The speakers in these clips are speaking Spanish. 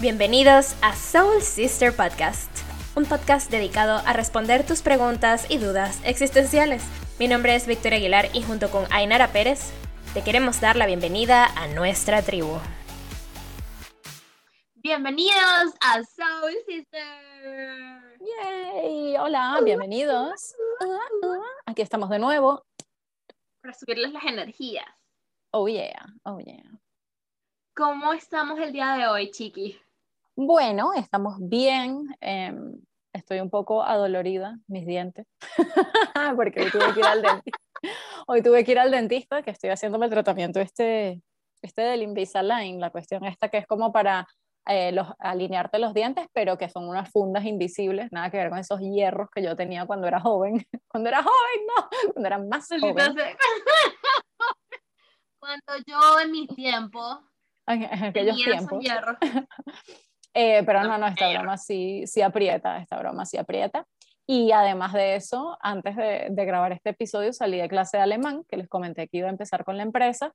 Bienvenidos a Soul Sister Podcast, un podcast dedicado a responder tus preguntas y dudas existenciales. Mi nombre es Victoria Aguilar y junto con Ainara Pérez te queremos dar la bienvenida a nuestra tribu. Bienvenidos a Soul Sister. Yay, hola, bienvenidos. Aquí estamos de nuevo. Para subirles las energías. Oh yeah, oh yeah. ¿Cómo estamos el día de hoy, Chiqui? Bueno, estamos bien. em, estoy un poco adolorida, mis dientes, porque hoy tuve que ir al dentista. Hoy tuve que ir al dentista, que estoy haciéndome el tratamiento este, este del Invisalign, la cuestión esta que es como para eh, los, alinearte los dientes, pero que son unas fundas invisibles, nada que ver con esos hierros que yo tenía cuando era joven. Cuando era joven, no, cuando era más joven. Cuando yo en mis tiempos aquellos tenía esos hierros. Eh, pero No, no, esta broma sí, sí aprieta, esta broma sí aprieta. Y además de eso, antes de, de grabar este episodio salí de clase de alemán, que les comenté que iba a empezar con la empresa.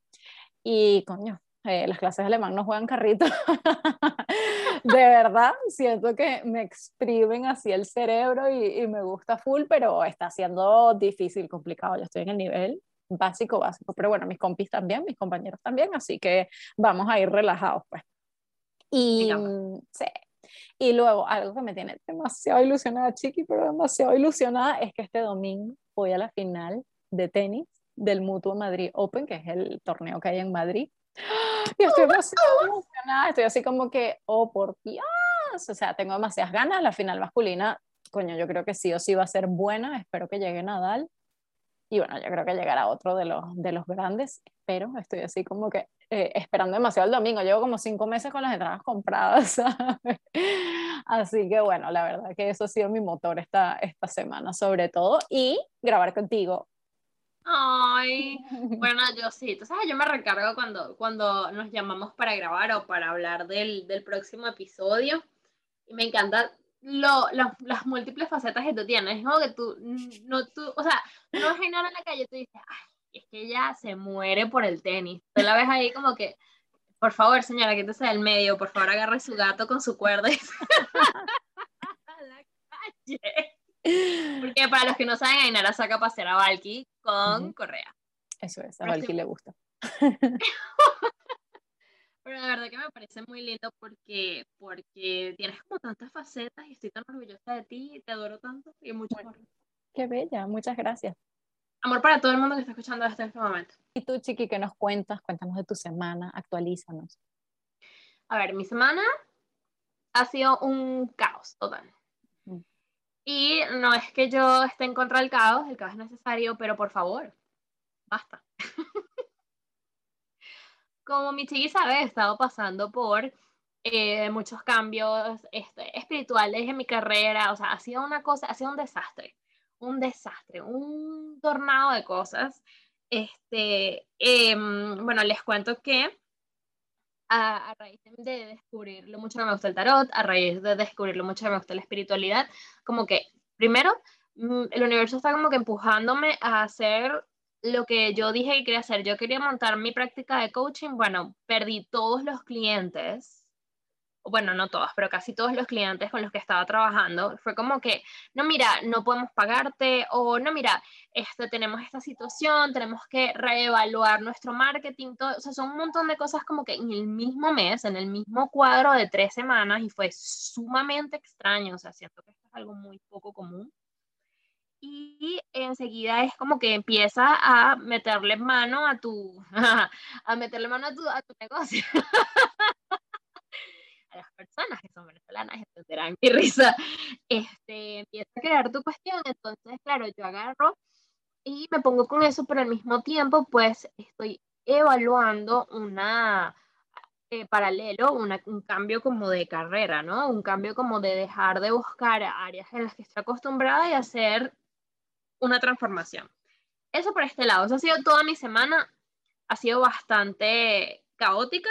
Y coño, eh, las clases de alemán no juegan carrito. de verdad, siento que me exprimen así el cerebro y, y me gusta full, pero está siendo difícil, complicado. Yo estoy en el nivel básico, básico. Pero bueno, mis compis también, mis compañeros también, así que vamos a ir relajados, pues. Y, sí. y luego, algo que me tiene demasiado ilusionada, Chiqui, pero demasiado ilusionada, es que este domingo voy a la final de tenis del Mutuo Madrid Open, que es el torneo que hay en Madrid. Y estoy demasiado emocionada, estoy así como que, oh, por Dios, o sea, tengo demasiadas ganas. La final masculina, coño, yo creo que sí o sí va a ser buena, espero que llegue Nadal. Y bueno, yo creo que llegará otro de los, de los grandes, pero estoy así como que eh, esperando demasiado el domingo. Llevo como cinco meses con las entradas compradas, ¿sabes? Así que bueno, la verdad que eso ha sido mi motor esta, esta semana sobre todo. Y grabar contigo. Ay, bueno, yo sí, tú sabes, yo me recargo cuando, cuando nos llamamos para grabar o para hablar del, del próximo episodio. Y me encanta lo, la- las múltiples facetas que tú tienes. Es como que tú, no, tú, o sea, no Ainara en la calle y tú dices, ay, es que ella se muere por el tenis. Tú la ves ahí como que, por favor, señora, quítese del medio, por favor, agarre su gato con su cuerda y a la calle. Porque para los que no saben, Ainara saca pasear a Valky con Ujú. correa. Eso es, a Valky le gusta. Pero la verdad que me parece muy lindo porque, porque tienes como tantas facetas y estoy tan orgullosa de ti, te adoro tanto y mucho Bueno. amor. Qué bella, muchas gracias. Amor para todo el mundo que está escuchando hasta este momento. Y tú, Chiqui, ¿qué nos cuentas? Cuéntanos de tu semana, actualízanos. A ver, mi semana ha sido un caos total. Mm. Y no es que yo esté en contra del caos, el caos es necesario, pero por favor, basta. Como mi chiqui sabe, he estado pasando por eh, muchos cambios este, espirituales en mi carrera, o sea, ha sido una cosa, ha sido un desastre, un desastre, un tornado de cosas. Este, em, bueno, les cuento que a, a raíz de descubrir lo mucho que me gusta el tarot, a raíz de descubrir lo mucho que me gusta la espiritualidad, como que primero mm, el universo está como que empujándome a hacer lo que yo dije que quería hacer. Yo quería montar mi práctica de coaching. Bueno, perdí todos los clientes. Bueno, no todos, pero casi todos los clientes con los que estaba trabajando. Fue como que, no, mira, no podemos pagarte o no, mira, este, tenemos esta situación, tenemos que reevaluar nuestro marketing, todo, o sea, son un montón de cosas como que en el mismo mes, en el mismo cuadro de tres semanas y fue sumamente extraño, o sea, siento que esto es algo muy poco común. Y enseguida es como que empieza a meterle mano a tu, a meterle mano a tu, a tu negocio. A las personas que son venezolanas entenderán mi risa. Este, empieza a crear tu cuestión, entonces, claro, yo agarro y me pongo con eso, pero al mismo tiempo, pues estoy evaluando una eh, paralelo, una- un cambio como de carrera, ¿no? Un cambio como de dejar de buscar áreas en las que estoy acostumbrada y hacer una transformación. Eso por este lado, eso ha sido toda mi semana, ha sido bastante caótica,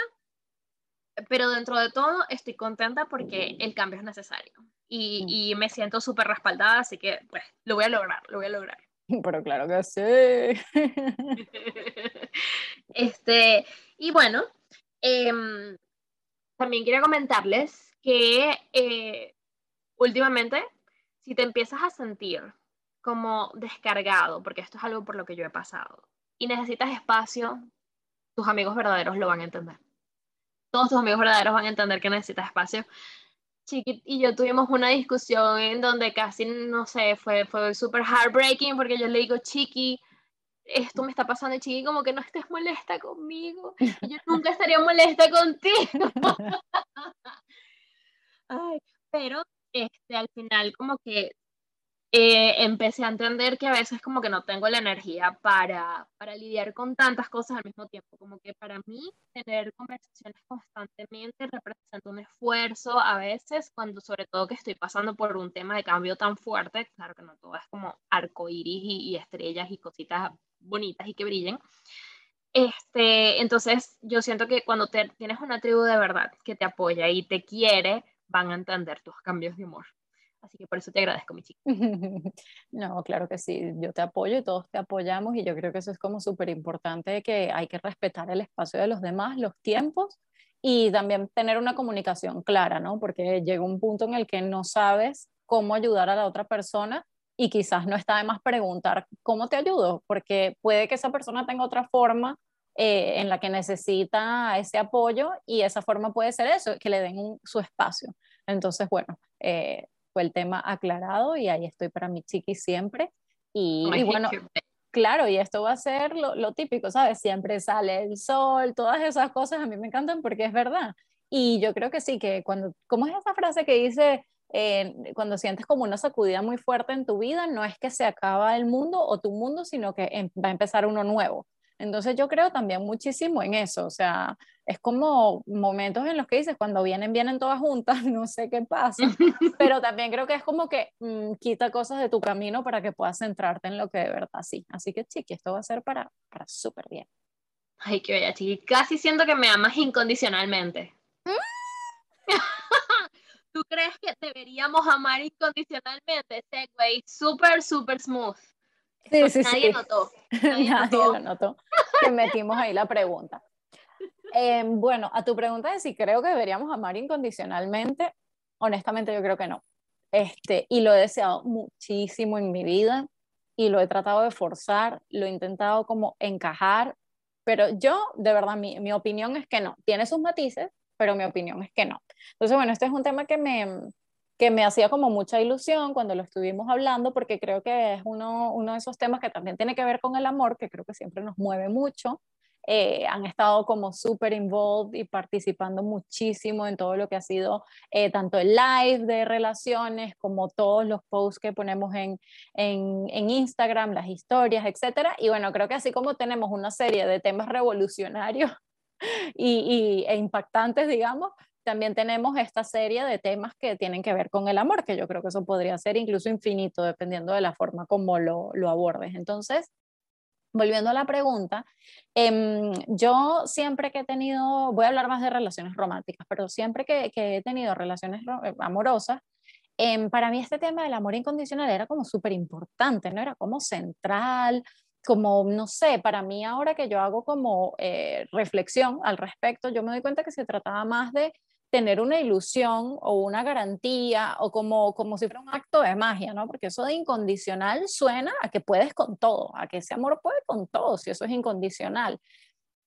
pero dentro de todo estoy contenta porque el cambio es necesario y, Mm. y me siento súper respaldada, así que pues lo voy a lograr, lo voy a lograr. Pero claro que sí. este, y bueno, em, también quería comentarles que eh, últimamente, si te empiezas a sentir como descargado, porque esto es algo por lo que yo he pasado, y necesitas espacio, tus amigos verdaderos lo van a entender. Todos tus amigos verdaderos van a entender que necesitas espacio. Chiqui y yo tuvimos una discusión en donde casi, no sé, fue, fue súper heartbreaking porque yo le digo, Chiqui, esto me está pasando y Chiqui como que no estés molesta conmigo. Yo nunca estaría molesta contigo. Ay, pero este, al final como que eh, empecé a entender que a veces como que no tengo la energía para, para lidiar con tantas cosas al mismo tiempo, como que para mí tener conversaciones constantemente representa un esfuerzo a veces, cuando sobre todo que estoy pasando por un tema de cambio tan fuerte, claro que no todo es como arco iris y, estrellas y cositas bonitas y que brillen. Este, entonces, yo siento que cuando te, tienes una tribu de verdad que te apoya y te quiere, van a entender tus cambios de humor. Así que por eso te agradezco, mi chica. No, claro que sí, yo te apoyo y todos te apoyamos y yo creo que eso es como súper importante que hay que respetar el espacio de los demás, los tiempos y también tener una comunicación clara, ¿no? Porque llega un punto en el que no sabes cómo ayudar a la otra persona y quizás no está de más preguntar cómo te ayudo, porque puede que esa persona tenga otra forma eh, en la que necesita ese apoyo y esa forma puede ser eso, que le den su espacio. Entonces, bueno, eh, fue el tema aclarado y ahí estoy para mi chiqui siempre. Y, bueno, claro, y esto va a ser lo, típico, ¿sabes? Siempre sale el sol, todas esas cosas a mí me encantan porque es verdad. Y yo creo que sí, que cuando, ¿cómo es esa frase que dice, eh, cuando sientes como una sacudida muy fuerte en tu vida, no es que se acaba el mundo o tu mundo, sino que em, va a empezar uno nuevo. Entonces yo creo también muchísimo en eso, o sea, es como momentos en los que dices, cuando vienen, vienen todas juntas, no sé qué pasa, pero también creo que es como que mm, quita cosas de tu camino para que puedas centrarte en lo que de verdad sí. Así que chiqui, esto va a ser para, para súper bien. Ay, qué bella, chiqui. Casi siento que me amas incondicionalmente. ¿Tú crees que deberíamos amar incondicionalmente? Segway, súper, súper smooth. Sí, sí, nadie notó. Nadie, lo notó. Que metimos ahí la pregunta. Em, bueno, a tu pregunta de si creo que deberíamos amar incondicionalmente, honestamente yo creo que no. Este, y lo he deseado muchísimo en mi vida y lo he tratado de forzar, lo he intentado como encajar, pero yo, de verdad, mi, mi opinión es que no. Tiene sus matices, pero mi opinión es que no. Entonces, bueno, este es un tema que me, que me hacía como mucha ilusión cuando lo estuvimos hablando, porque creo que es uno, uno de esos temas que también tiene que ver con el amor, que creo que siempre nos mueve mucho. Eh, han estado como súper involved y participando muchísimo en todo lo que ha sido eh, tanto el live de relaciones como todos los posts que ponemos en, en, en Instagram, las historias, etcétera. Y bueno, creo que así como tenemos una serie de temas revolucionarios y, y, e impactantes, digamos, también tenemos esta serie de temas que tienen que ver con el amor, que yo creo que eso podría ser incluso infinito dependiendo de la forma como lo, lo abordes. Entonces, volviendo a la pregunta, em, yo siempre que he tenido, voy a hablar más de relaciones románticas, pero siempre que, que he tenido relaciones eh, amorosas, em, para mí este tema del amor incondicional era como súper importante, ¿no? Era como central, como, no sé, para mí ahora que yo hago como eh, reflexión al respecto, yo me doy cuenta que se trataba más de tener una ilusión o una garantía o como, como si fuera un acto de magia, ¿no? Porque eso de incondicional suena a que puedes con todo, a que ese amor puede con todo, si eso es incondicional.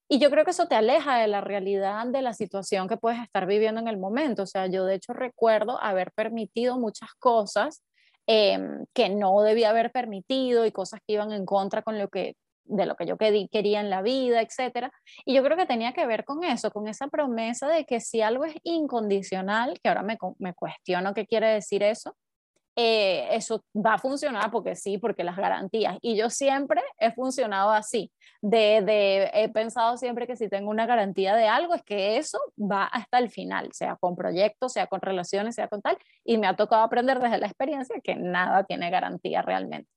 Y yo creo que eso te aleja de la realidad de la situación que puedes estar viviendo en el momento. O sea, yo de hecho recuerdo haber permitido muchas cosas em, que no debía haber permitido y cosas que iban en contra con lo que de lo que yo quería en la vida, etcétera. Y yo creo que tenía que ver con eso, con esa promesa de que si algo es incondicional, que ahora me, cuestiono qué quiere decir eso, eh, eso va a funcionar porque sí, porque las garantías. Y yo siempre he funcionado así. De, he pensado siempre que si tengo una garantía de algo, es que eso va hasta el final, sea con proyectos, sea con relaciones, sea con tal. Y me ha tocado aprender desde la experiencia que nada tiene garantía realmente.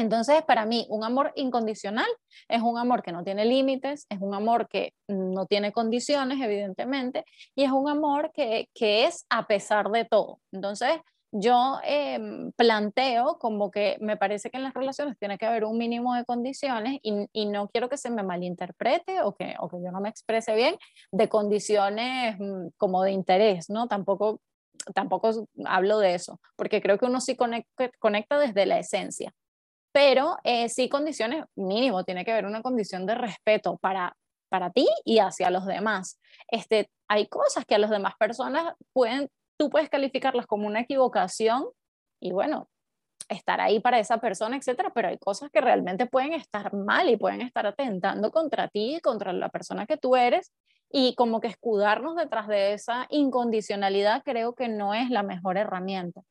Entonces, para mí, un amor incondicional es un amor que no tiene límites, es un amor que no tiene condiciones, evidentemente, y es un amor que, es a pesar de todo. Entonces, yo em, planteo como que me parece que en las relaciones tiene que haber un mínimo de condiciones y, y, no quiero que se me malinterprete o que, o que yo no me exprese bien de condiciones mm, como de interés, ¿no? Tampoco, tampoco hablo de eso, porque creo que uno sí conecta, conecta desde la esencia. Pero eh, sí condiciones mínimo, tiene que haber una condición de respeto para, para ti y hacia los demás. Este, hay cosas que a las demás personas pueden tú puedes calificarlas como una equivocación y bueno, estar ahí para esa persona, etcétera, pero hay cosas que realmente pueden estar mal y pueden estar atentando contra ti contra la persona que tú eres y como que escudarnos detrás de esa incondicionalidad creo que no es la mejor herramienta.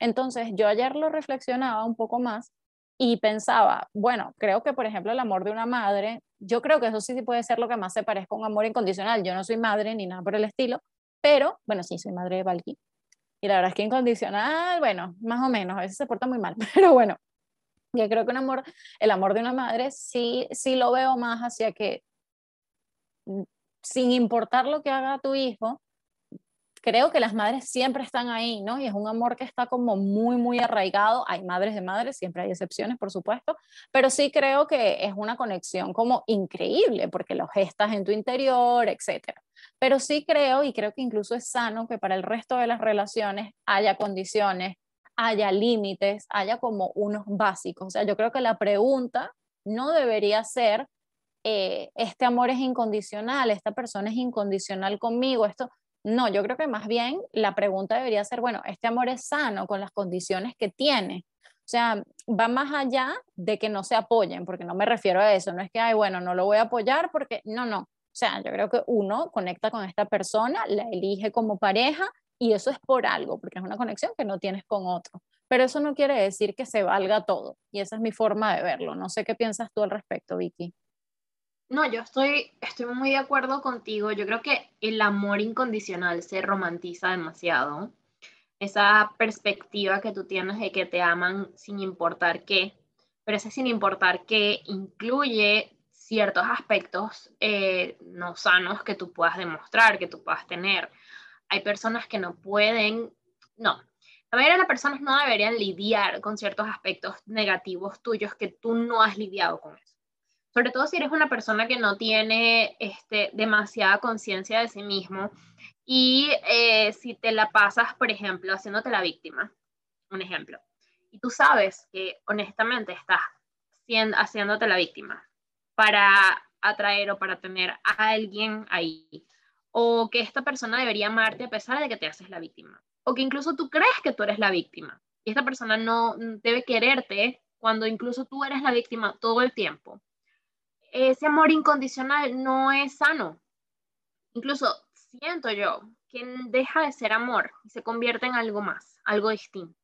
Entonces, yo ayer lo reflexionaba un poco más y pensaba, bueno, creo que por ejemplo el amor de una madre, yo creo que eso sí puede ser lo que más se parezca a un amor incondicional. Yo no soy madre ni nada por el estilo, pero, bueno, sí, soy madre de Valky. Y la verdad es que incondicional, bueno, más o menos, a veces se porta muy mal, pero bueno, yo creo que un amor, el amor de una madre sí, sí lo veo más hacia que, mm, sin importar lo que haga tu hijo, creo que las madres siempre están ahí, ¿no? Y es un amor que está como muy, muy arraigado. Hay madres de madres, siempre hay excepciones, por supuesto, pero sí creo que es una conexión como increíble porque lo gestas en tu interior, etcétera. Pero sí creo, y creo que incluso es sano que para el resto de las relaciones haya condiciones, haya límites, haya como unos básicos. O sea, yo creo que la pregunta no debería ser, eh, este amor es incondicional, esta persona es incondicional conmigo, esto, no, yo creo que más bien la pregunta debería ser, bueno, este amor es sano con las condiciones que tiene. O sea, va más allá de que no se apoyen, porque no me refiero a eso, no es que, ay, bueno, no lo voy a apoyar porque, no, no. O sea, yo creo que uno conecta con esta persona, la elige como pareja y eso es por algo, porque es una conexión que no tienes con otro. Pero eso no quiere decir que se valga todo y esa es mi forma de verlo. No sé qué piensas tú al respecto, Vicky. No, yo estoy, estoy muy de acuerdo contigo. Yo creo que el amor incondicional se romantiza demasiado. Esa perspectiva que tú tienes de que te aman sin importar qué, pero ese sin importar qué incluye ciertos aspectos eh, no sanos que tú puedas demostrar, que tú puedas tener. Hay personas que no pueden, no, la mayoría de las personas no deberían lidiar con ciertos aspectos negativos tuyos que tú no has lidiado con sobre todo si eres una persona que no tiene este, demasiada conciencia de sí mismo y eh, si te la pasas, por ejemplo, haciéndote la víctima, un ejemplo, y tú sabes que honestamente estás siendo, haciéndote la víctima para atraer o para tener a alguien ahí, o que esta persona debería amarte a pesar de que te haces la víctima, o que incluso tú crees que tú eres la víctima y esta persona no debe quererte cuando incluso tú eres la víctima todo el tiempo ese amor incondicional no es sano. Incluso siento yo que deja de ser amor y se convierte en algo más, algo distinto.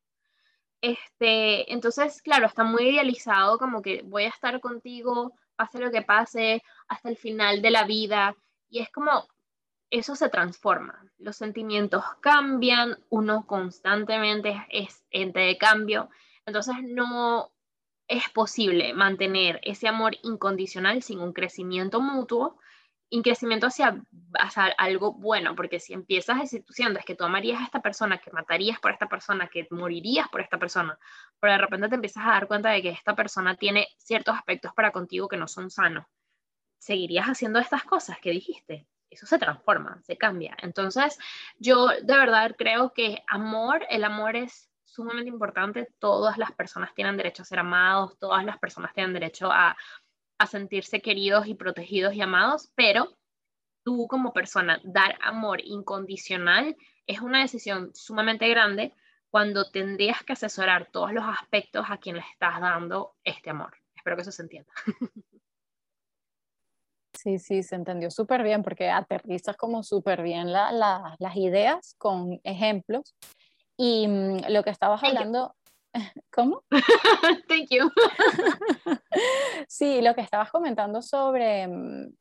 Este, entonces, claro, está muy idealizado como que voy a estar contigo, pase lo que pase, hasta el final de la vida. Y es como, eso se transforma, los sentimientos cambian, uno constantemente es ente de cambio. Entonces, no, es posible mantener ese amor incondicional sin un crecimiento mutuo, un crecimiento hacia, algo bueno, porque si empiezas diciendo es que tú amarías a esta persona, que matarías por esta persona, que morirías por esta persona, pero de repente te empiezas a dar cuenta de que esta persona tiene ciertos aspectos para contigo que no son sanos, ¿seguirías haciendo estas cosas que dijiste? Eso se transforma, se cambia. Entonces, yo de verdad creo que amor, el amor es sumamente importante. Todas las personas tienen derecho a ser amados, todas las personas tienen derecho a, a sentirse queridos y protegidos y amados, pero tú como persona dar amor incondicional es una decisión sumamente grande cuando tendrías que asesorar todos los aspectos a quien le estás dando este amor. Espero que eso se entienda. Sí, sí, se entendió súper bien porque aterrizas como súper bien las ideas con ejemplos y mm, lo que estabas hablando, ¿cómo? Thank you. sí, lo que estabas comentando sobre mm,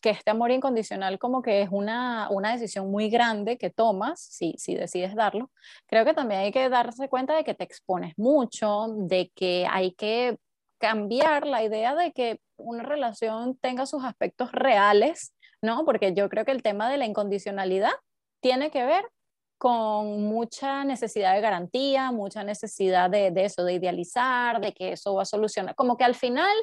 que este amor incondicional como que es una, una decisión muy grande que tomas si, si decides darlo, creo que también hay que darse cuenta de que te expones mucho, de que hay que cambiar la idea de que una relación tenga sus aspectos reales, ¿no? Porque yo creo que el tema de la incondicionalidad tiene que ver con mucha necesidad de garantía, mucha necesidad de, eso, de idealizar, de que eso va a solucionar. Como que al final,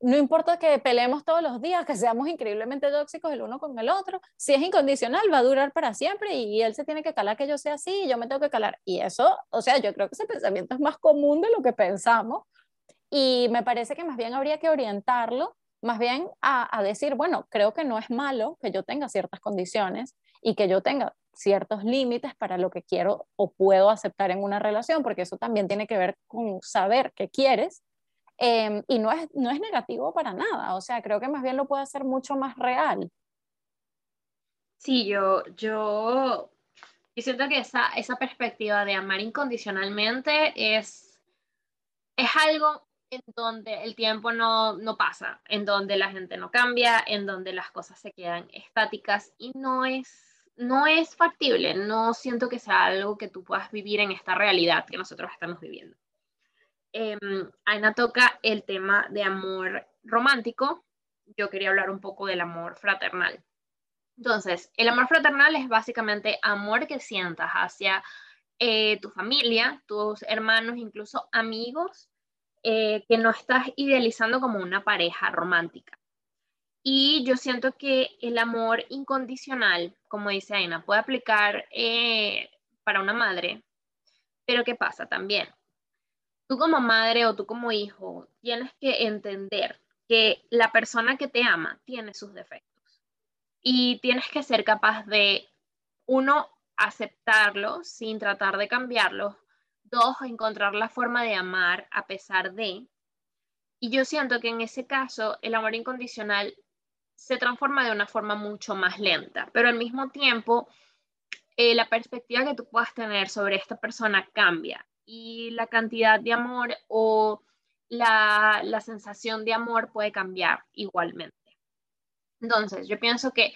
no importa que peleemos todos los días, que seamos increíblemente tóxicos el uno con el otro, si es incondicional va a durar para siempre y él se tiene que calar que yo sea así y yo me tengo que calar. Y eso, o sea, yo creo que ese pensamiento es más común de lo que pensamos y me parece que más bien habría que orientarlo más bien a decir, bueno, creo que no es malo que yo tenga ciertas condiciones y que yo tenga ciertos límites para lo que quiero o puedo aceptar en una relación, porque eso también tiene que ver con saber qué quieres. Em, y no es, no es negativo para nada, o sea, creo que más bien lo puede hacer mucho más real. Sí, yo, yo, yo siento que esa, esa perspectiva de amar incondicionalmente es, es algo en donde el tiempo no, no pasa, en donde la gente no cambia, en donde las cosas se quedan estáticas y no es no es factible, no siento que sea algo que tú puedas vivir en esta realidad que nosotros estamos viviendo. Eh, Aina toca el tema de amor romántico, yo quería hablar un poco del amor fraternal. Entonces, el amor fraternal es básicamente amor que sientas hacia eh, tu familia, tus hermanos, incluso amigos, eh, que no estás idealizando como una pareja romántica. Y yo siento que el amor incondicional, como dice Aina, puede aplicar eh, para una madre, pero ¿qué pasa también? Tú como madre o tú como hijo tienes que entender que la persona que te ama tiene sus defectos y tienes que ser capaz de, uno, aceptarlos sin tratar de cambiarlos, dos, encontrar la forma de amar a pesar de. Y yo siento que en ese caso el amor incondicional se transforma de una forma mucho más lenta, pero al mismo tiempo eh, la perspectiva que tú puedas tener sobre esta persona cambia y la cantidad de amor o la, la sensación de amor puede cambiar igualmente. Entonces, yo pienso que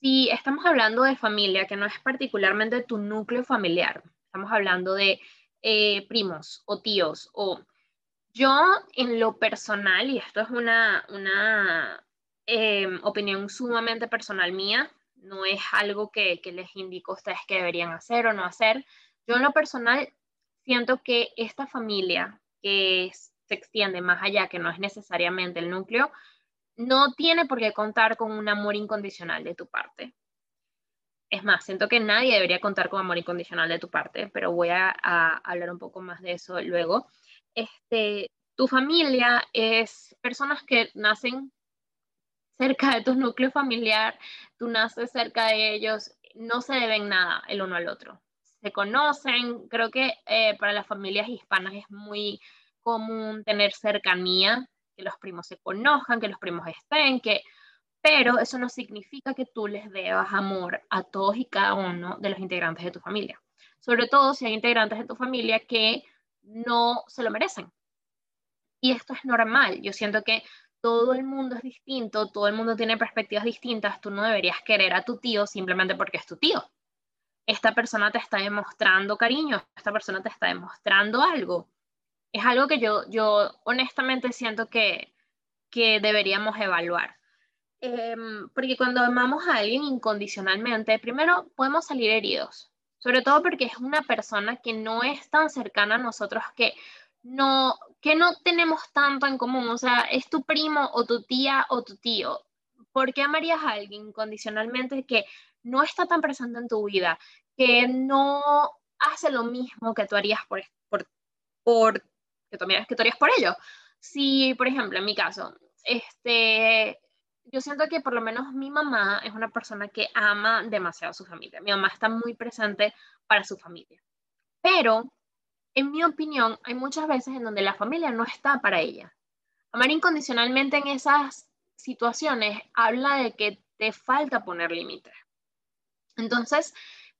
si estamos hablando de familia, que no es particularmente tu núcleo familiar, estamos hablando de eh, primos o tíos o yo en lo personal, y esto es una, una, Em, opinión sumamente personal mía, no es algo que, les indico a ustedes que deberían hacer o no hacer. Yo en lo personal siento que esta familia que se extiende más allá, que no es necesariamente el núcleo, no tiene por qué contar con un amor incondicional de tu parte. Es más, siento que nadie debería contar con amor incondicional de tu parte, pero voy a, a hablar un poco más de eso luego. Este, tu familia es personas que nacen cerca de tu núcleo familiar, tú naces cerca de ellos, no se deben nada el uno al otro. Se conocen, creo que eh, para las familias hispanas es muy común tener cercanía, que los primos se conozcan, que los primos estén, que pero eso no significa que tú les debas amor a todos y cada uno de los integrantes de tu familia. Sobre todo si hay integrantes de tu familia que no se lo merecen. Y esto es normal. Yo siento que todo el mundo es distinto, todo el mundo tiene perspectivas distintas, tú no deberías querer a tu tío simplemente porque es tu tío. Esta persona te está demostrando cariño, esta persona te está demostrando algo. Es algo que yo, yo honestamente siento que, que deberíamos evaluar. Em, porque cuando amamos a alguien incondicionalmente, primero podemos salir heridos, sobre todo porque es una persona que no es tan cercana a nosotros que no, que no tenemos tanto en común, o sea, es tu primo o tu tía o tu tío. ¿Por qué amarías a alguien condicionalmente que no está tan presente en tu vida, que no hace lo mismo que tú harías por, por, por que, tú, que tú harías por ello? Si, por ejemplo, en mi caso, este, yo siento que por lo menos mi mamá es una persona que ama demasiado a su familia. Mi mamá está muy presente para su familia. Pero en mi opinión, hay muchas veces en donde la familia no está para ella. Amar incondicionalmente en esas situaciones habla de que te falta poner límites. Entonces,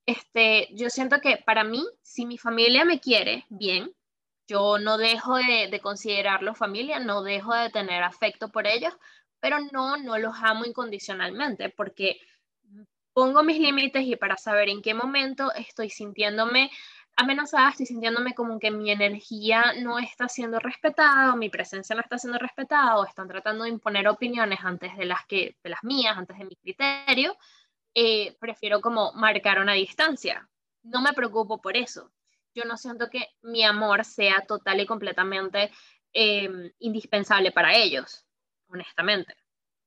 este, yo siento que para mí, si mi familia me quiere bien, yo no dejo de, de considerarlos familia, no dejo de tener afecto por ellos, pero no, no los amo incondicionalmente porque pongo mis límites y para saber en qué momento estoy sintiéndome amenazada, estoy sintiéndome como que mi energía no está siendo respetada, mi presencia no está siendo respetada, o están tratando de imponer opiniones antes de las, que, de las mías, antes de mi criterio, eh, prefiero como marcar una distancia. no me preocupo por eso. Yo no siento que mi amor sea total y completamente em, indispensable para ellos, honestamente.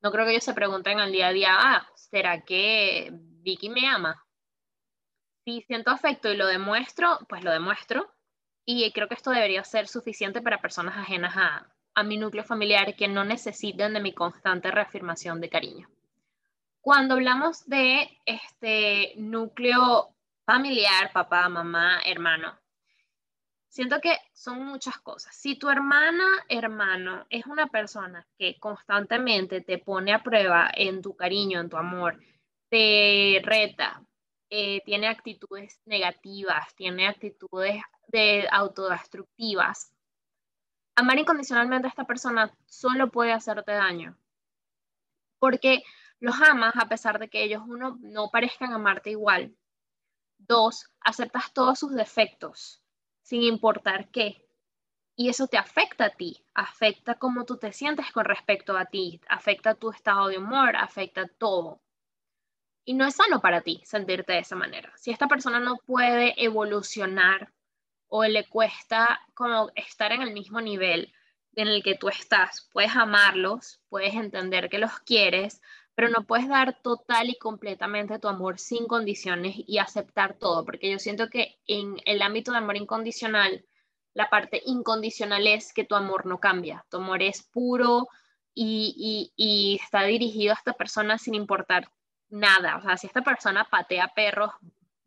No creo que ellos se pregunten al día a día, ah, ¿será que Vicky me ama? Si siento afecto y lo demuestro, pues lo demuestro. Y creo que esto debería ser suficiente para personas ajenas a, a mi núcleo familiar que no necesiten de mi constante reafirmación de cariño. Cuando hablamos de este núcleo familiar, papá, mamá, hermano, siento que son muchas cosas. Si tu hermana, hermano, es una persona que constantemente te pone a prueba en tu cariño, en tu amor, te reta, eh, tiene actitudes negativas, tiene actitudes de autodestructivas, amar incondicionalmente a esta persona solo puede hacerte daño. Porque los amas a pesar de que ellos, uno, no parezcan amarte igual. Dos, aceptas todos sus defectos, sin importar qué. Y eso te afecta a ti, afecta cómo tú te sientes con respecto a ti, afecta tu estado de humor, afecta todo. Y no es sano para ti sentirte de esa manera. Si esta persona no puede evolucionar o le cuesta como estar en el mismo nivel en el que tú estás. Puedes amarlos, puedes entender que los quieres, pero no puedes dar total y completamente tu amor sin condiciones y aceptar todo, porque yo siento que en el ámbito de amor incondicional, la parte incondicional es que tu amor no cambia, tu amor es puro y, y está dirigido a esta persona sin importar nada. O sea, si esta persona patea perros,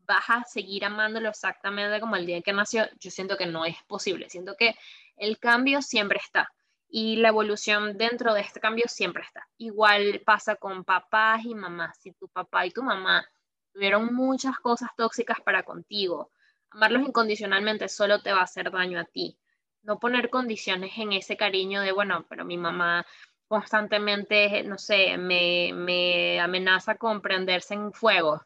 vas a seguir amándolo exactamente como el día que nació, yo siento que no es posible. Siento que el cambio siempre está y la evolución dentro de este cambio siempre está. Igual pasa con papás y mamás. Si tu papá y tu mamá tuvieron muchas cosas tóxicas para contigo, amarlos incondicionalmente solo te va a hacer daño a ti. No poner condiciones en ese cariño de, bueno, pero mi mamá constantemente, no sé, me, me amenaza con prenderse en fuego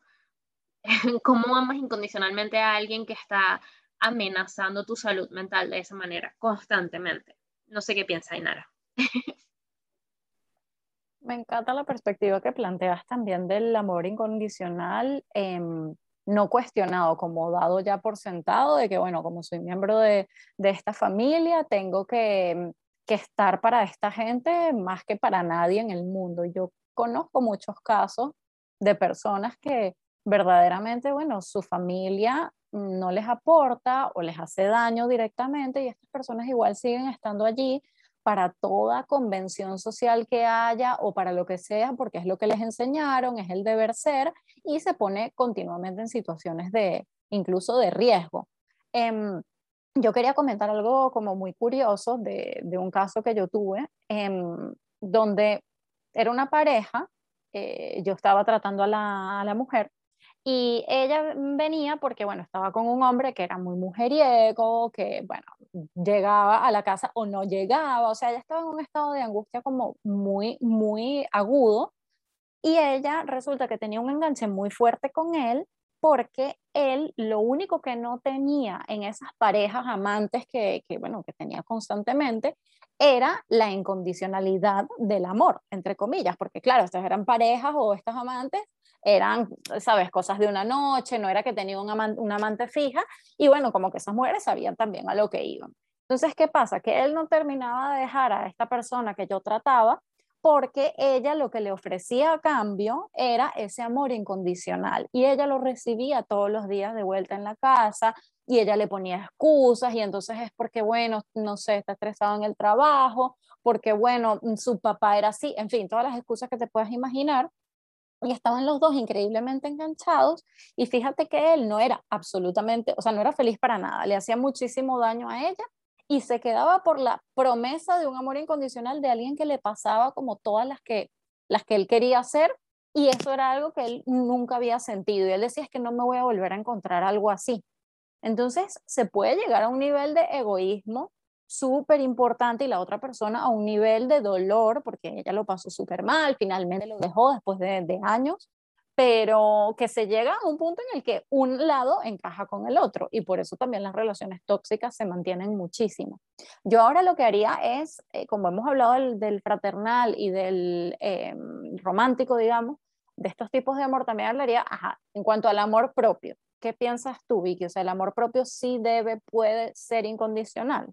¿Cómo amas incondicionalmente a alguien que está amenazando tu salud mental de esa manera constantemente? No sé qué piensa Inara. Me encanta la perspectiva que planteas también del amor incondicional, em, no cuestionado, como dado ya por sentado, de que, bueno, como soy miembro de, de esta familia, tengo que, que, estar para esta gente más que para nadie en el mundo. Yo conozco muchos casos de personas que verdaderamente, bueno, su familia no les aporta o les hace daño directamente y estas personas igual siguen estando allí para toda convención social que haya o para lo que sea, porque es lo que les enseñaron, es el deber ser y se pone continuamente en situaciones de incluso de riesgo. Em, yo quería comentar algo como muy curioso de, un caso que yo tuve, em, donde era una pareja, eh, yo estaba tratando a la, a la mujer y ella venía porque, bueno, estaba con un hombre que era muy mujeriego, que, bueno, llegaba a la casa o no llegaba, o sea, ella estaba en un estado de angustia como muy, muy agudo. Y ella resulta que tenía un enganche muy fuerte con él porque él lo único que no tenía en esas parejas amantes que, bueno, que tenía constantemente era la incondicionalidad del amor, entre comillas, porque claro, estas eran parejas o estas amantes eran, sabes, cosas de una noche, no era que tenía un amante, una amante fija, y bueno, como que esas mujeres sabían también a lo que iban. Entonces, ¿qué pasa? Que él no terminaba de dejar a esta persona que yo trataba porque ella lo que le ofrecía a cambio era ese amor incondicional y ella lo recibía todos los días de vuelta en la casa y ella le ponía excusas y entonces es porque, bueno, no sé, está estresado en el trabajo, porque, bueno, su papá era así, en fin, todas las excusas que te puedas imaginar y estaban los dos increíblemente enganchados y fíjate que él no era absolutamente, o sea, no era feliz para nada, le hacía muchísimo daño a ella y se quedaba por la promesa de un amor incondicional de alguien que le pasaba como todas las que, las que él quería hacer y eso era algo que él nunca había sentido y él decía es que no me voy a volver a encontrar algo así. Entonces se puede llegar a un nivel de egoísmo súper importante y la otra persona a un nivel de dolor, porque ella lo pasó súper mal, finalmente lo dejó después de, de, años, pero que se llega a un punto en el que un lado encaja con el otro y por eso también las relaciones tóxicas se mantienen muchísimo. Yo ahora lo que haría es, eh, como hemos hablado del, del fraternal y del eh, romántico, digamos, de estos tipos de amor, también hablaría, ajá, en cuanto al amor propio, ¿qué piensas tú, Vicky? O sea, el amor propio sí debe, puede ser incondicional.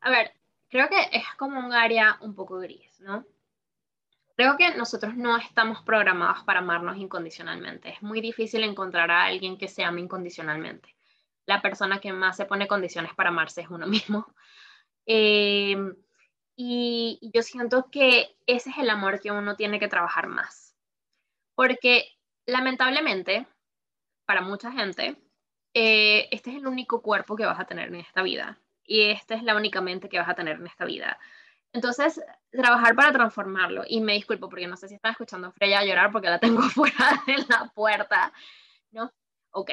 A ver, creo que es como un área un poco gris, ¿no? Creo que nosotros no estamos programados para amarnos incondicionalmente. Es muy difícil encontrar a alguien que se ame incondicionalmente. La persona que más se pone condiciones para amarse es uno mismo. Eh, y yo siento que ese es el amor que uno tiene que trabajar más. Porque lamentablemente, para mucha gente, eh, este es el único cuerpo que vas a tener en esta vida. Y esta es la única mente que vas a tener en esta vida. Entonces, trabajar para transformarlo. Y me disculpo porque no sé si están escuchando a Freya llorar porque la tengo fuera de la puerta. ¿No? Ok.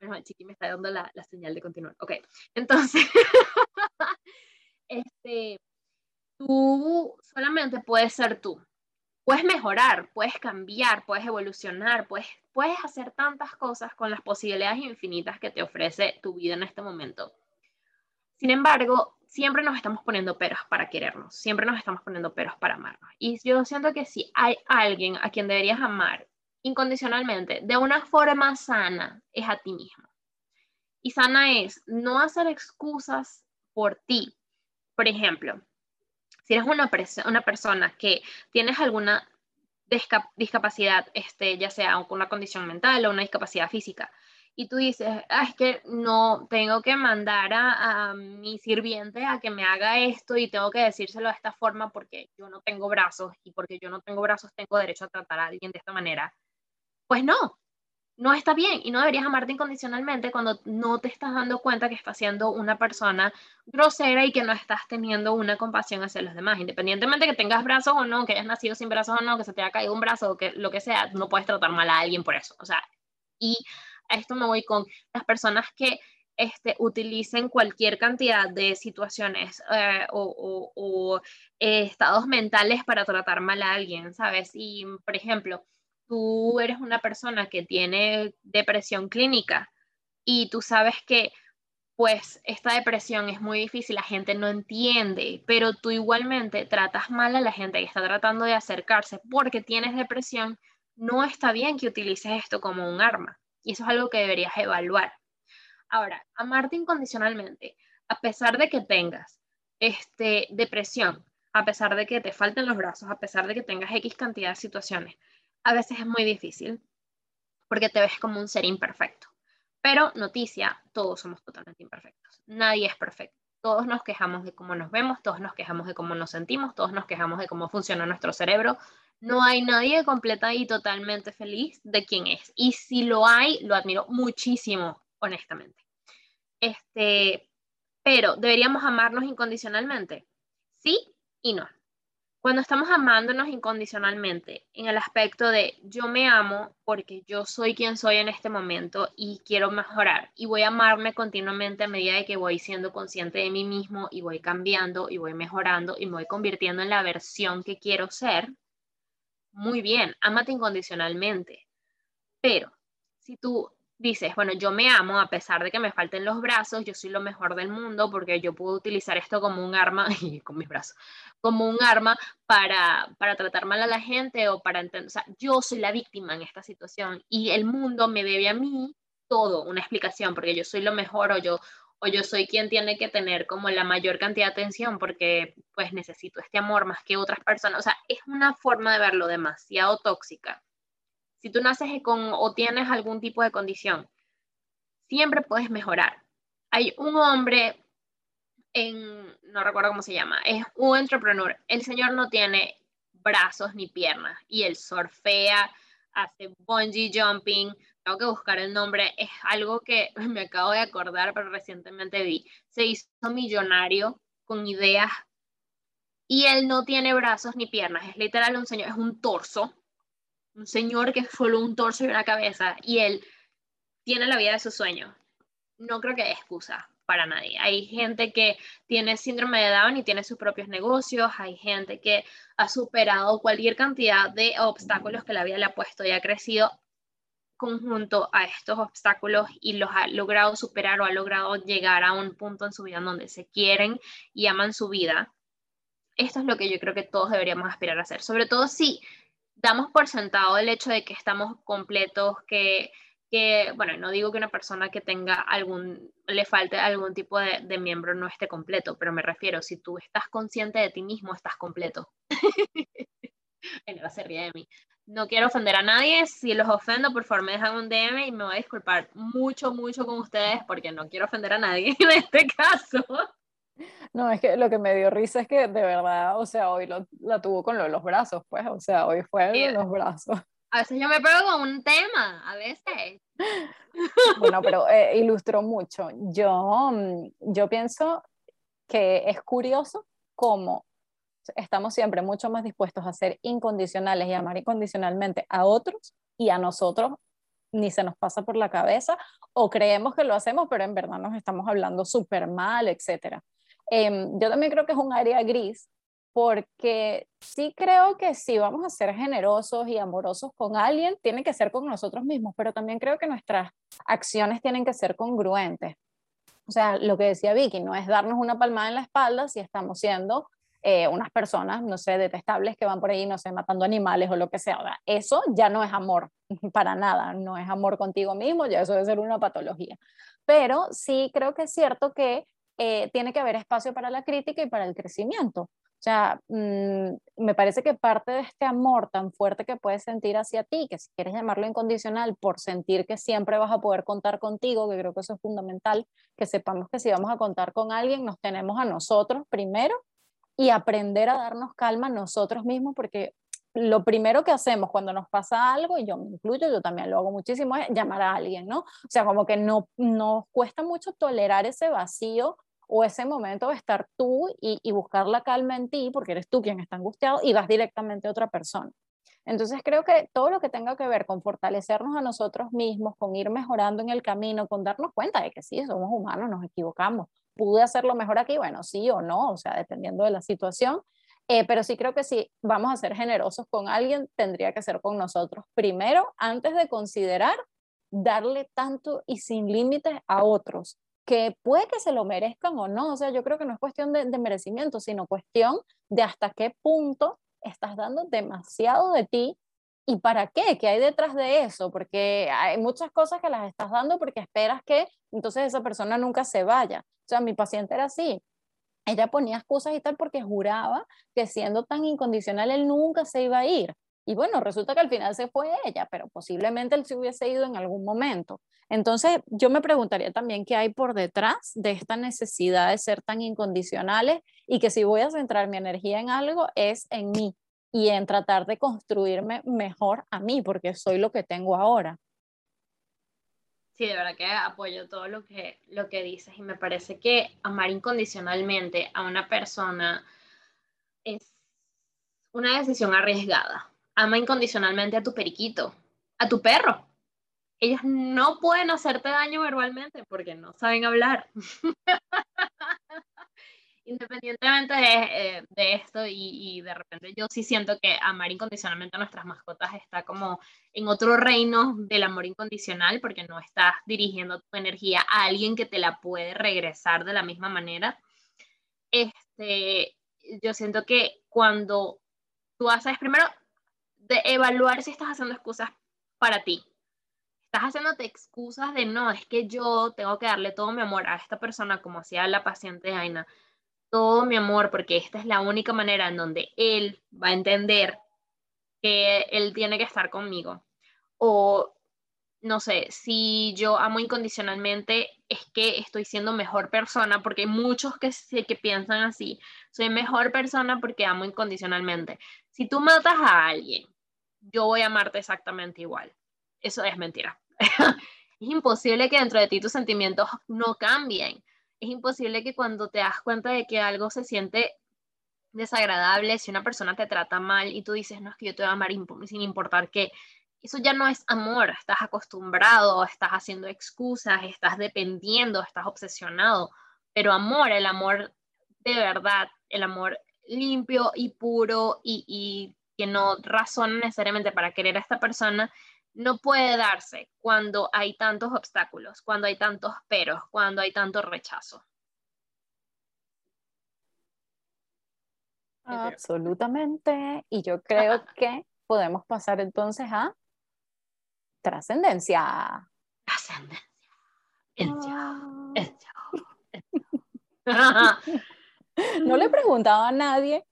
Bueno, el chiqui me está dando la, la señal de continuar. Ok. Entonces, este, tú solamente puedes ser tú. Puedes mejorar, puedes cambiar, puedes evolucionar, puedes, puedes hacer tantas cosas con las posibilidades infinitas que te ofrece tu vida en este momento. Sin embargo, siempre nos estamos poniendo peros para querernos, siempre nos estamos poniendo peros para amarnos. Y yo siento que si hay alguien a quien deberías amar incondicionalmente, de una forma sana, es a ti mismo. Y sana es no hacer excusas por ti. Por ejemplo, si eres una, persona que tienes alguna discapacidad, este, ya sea una condición mental o una discapacidad física, y tú dices, ah, es que no tengo que mandar a, mi sirviente a que me haga esto y tengo que decírselo de esta forma porque yo no tengo brazos y porque yo no tengo brazos tengo derecho a tratar a alguien de esta manera. Pues no, no está bien y no deberías amarte incondicionalmente cuando no te estás dando cuenta que estás siendo una persona grosera y que no estás teniendo una compasión hacia los demás. Independientemente que tengas brazos o no, que hayas nacido sin brazos o no, que se te haya caído un brazo o que lo que sea, no puedes tratar mal a alguien por eso. O sea, y a esto me voy con las personas que este, utilicen cualquier cantidad de situaciones eh, o, eh, estados mentales para tratar mal a alguien, ¿sabes? Y, por ejemplo, tú eres una persona que tiene depresión clínica y tú sabes que pues esta depresión es muy difícil, la gente no entiende, pero tú igualmente tratas mal a la gente que está tratando de acercarse porque tienes depresión, no está bien que utilices esto como un arma. Y eso es algo que deberías evaluar. Ahora, amarte incondicionalmente, a pesar de que tengas este, depresión, a pesar de que te falten los brazos, a pesar de que tengas X cantidad de situaciones, a veces es muy difícil porque te ves como un ser imperfecto. Pero noticia, todos somos totalmente imperfectos. Nadie es perfecto. Todos nos quejamos de cómo nos vemos, todos nos quejamos de cómo nos sentimos, todos nos quejamos de cómo funciona nuestro cerebro, no hay nadie completa y totalmente feliz de quien es. Y si lo hay, lo admiro muchísimo, honestamente. Este, pero deberíamos amarnos incondicionalmente. Sí y no. Cuando estamos amándonos incondicionalmente, en el aspecto de yo me amo porque yo soy quien soy en este momento y quiero mejorar y voy a amarme continuamente a medida de que voy siendo consciente de mí mismo y voy cambiando y voy mejorando y me voy convirtiendo en la versión que quiero ser, muy bien, ámate incondicionalmente. Pero si tú dices, bueno, yo me amo a pesar de que me falten los brazos, yo soy lo mejor del mundo porque yo puedo utilizar esto como un arma, y con mis brazos, como un arma para, para tratar mal a la gente o para entender, o sea, yo soy la víctima en esta situación y el mundo me debe a mí todo, una explicación, porque yo soy lo mejor o yo, o yo soy quien tiene que tener como la mayor cantidad de atención porque pues necesito este amor más que otras personas. O sea, es una forma de verlo demasiado tóxica. Si tú naces con o tienes algún tipo de condición, siempre puedes mejorar. Hay un hombre en, no recuerdo cómo se llama, es un entrepreneur. El señor no tiene brazos ni piernas y él surfea, hace bungee jumping, tengo que buscar el nombre, es algo que me acabo de acordar, pero recientemente vi. Se hizo millonario con ideas y él no tiene brazos ni piernas, es literal un señor, es un torso, un señor que es solo un torso y una cabeza y él tiene la vida de su sueño. No creo que haya excusa para nadie. Hay gente que tiene síndrome de Down y tiene sus propios negocios, hay gente que ha superado cualquier cantidad de obstáculos que la vida le ha puesto y ha crecido conjunto a estos obstáculos y los ha logrado superar o ha logrado llegar a un punto en su vida donde se quieren y aman su vida. Esto es lo que yo creo que todos deberíamos aspirar a hacer, sobre todo si damos por sentado el hecho de que estamos completos, que, que, bueno, no digo que una persona que tenga algún, le falte algún tipo de, de miembro no esté completo, pero me refiero, si tú estás consciente de ti mismo, estás completo. bueno, se ríe de mí. No quiero ofender a nadie. Si los ofendo, por favor me dejan un DM y me voy a disculpar mucho, mucho con ustedes porque no quiero ofender a nadie en este caso. No, es que lo que me dio risa es que de verdad, o sea, hoy lo, la tuvo con lo de los brazos, pues, o sea, hoy fue de los brazos. A veces yo me pego con un tema, a veces. Bueno, pero eh, ilustró mucho. Yo, mm, yo pienso que es curioso cómo estamos siempre mucho más dispuestos a ser incondicionales y amar incondicionalmente a otros y a nosotros ni se nos pasa por la cabeza o creemos que lo hacemos, pero en verdad nos estamos hablando súper mal, etc. Em, yo también creo que es un área gris porque sí creo que si vamos a ser generosos y amorosos con alguien, tiene que ser con nosotros mismos, pero también creo que nuestras acciones tienen que ser congruentes. O sea, lo que decía Vicky, no es darnos una palmada en la espalda si estamos siendo eh, unas personas, no sé, detestables que van por ahí, no sé, matando animales o lo que sea. Eso ya no es amor, para nada, no es amor contigo mismo, ya eso debe ser una patología. Pero sí creo que es cierto que eh, tiene que haber espacio para la crítica y para el crecimiento. O sea, mm, me parece que parte de este amor tan fuerte que puedes sentir hacia ti, que si quieres llamarlo incondicional, por sentir que siempre vas a poder contar contigo, que creo que eso es fundamental, que sepamos que si vamos a contar con alguien, nos tenemos a nosotros primero y aprender a darnos calma nosotros mismos, porque lo primero que hacemos cuando nos pasa algo, y yo me incluyo, yo también lo hago muchísimo, es llamar a alguien, ¿no? O sea, como que no nos cuesta mucho tolerar ese vacío o ese momento de estar tú y, y, buscar la calma en ti, porque eres tú quien está angustiado y vas directamente a otra persona. Entonces creo que todo lo que tenga que ver con fortalecernos a nosotros mismos, con ir mejorando en el camino, con darnos cuenta de que sí, somos humanos, nos equivocamos, pude hacerlo mejor aquí, bueno, sí o no, o sea, dependiendo de la situación. Eh, pero sí creo que si vamos a ser generosos con alguien, tendría que ser con nosotros primero, antes de considerar darle tanto y sin límites a otros, que puede que se lo merezcan o no. O sea, yo creo que no es cuestión de, de merecimiento, sino cuestión de hasta qué punto estás dando demasiado de ti ¿Y para qué? ¿Qué hay detrás de eso? Porque hay muchas cosas que las estás dando porque esperas que entonces esa persona nunca se vaya. O sea, mi paciente era así. Ella ponía excusas y tal porque juraba que siendo tan incondicional él nunca se iba a ir. Y bueno, resulta que al final se fue ella, pero posiblemente él se hubiese ido en algún momento. Entonces, yo me preguntaría también qué hay por detrás de esta necesidad de ser tan incondicionales y que si voy a centrar mi energía en algo es en mí, y en tratar de construirme mejor a mí, porque soy lo que tengo ahora. Sí, de verdad que apoyo todo lo que, lo que dices y me parece que amar incondicionalmente a una persona es una decisión arriesgada. Ama incondicionalmente a tu periquito, a tu perro. Ellos no pueden hacerte daño verbalmente porque no saben hablar. independientemente de, eh, esto y, de repente yo sí siento que amar incondicionalmente a nuestras mascotas está como en otro reino del amor incondicional porque no estás dirigiendo tu energía a alguien que te la puede regresar de la misma manera. Este, yo siento que cuando tú haces primero de evaluar si estás haciendo excusas para ti. Estás haciéndote excusas de no, es que yo tengo que darle todo mi amor a esta persona como hacía la paciente Aina todo mi amor, porque esta es la única manera en donde él va a entender que él tiene que estar conmigo. O, no sé, si yo amo incondicionalmente, es que estoy siendo mejor persona, porque hay muchos que, que piensan así, soy mejor persona porque amo incondicionalmente. Si tú matas a alguien, yo voy a amarte exactamente igual. Eso es mentira. es imposible que dentro de ti tus sentimientos no cambien es imposible que cuando te das cuenta de que algo se siente desagradable, si una persona te trata mal y tú dices, no, es que yo te voy a amar sin importar qué, eso ya no es amor, estás acostumbrado, estás haciendo excusas, estás dependiendo, estás obsesionado, pero amor, el amor de verdad, el amor limpio y puro y, y que no razona necesariamente para querer a esta persona, no puede darse cuando hay tantos obstáculos, cuando hay tantos peros, cuando hay tanto rechazo. Absolutamente. Y yo creo que podemos pasar entonces a trascendencia. trascendencia. Yo. No le he preguntado a nadie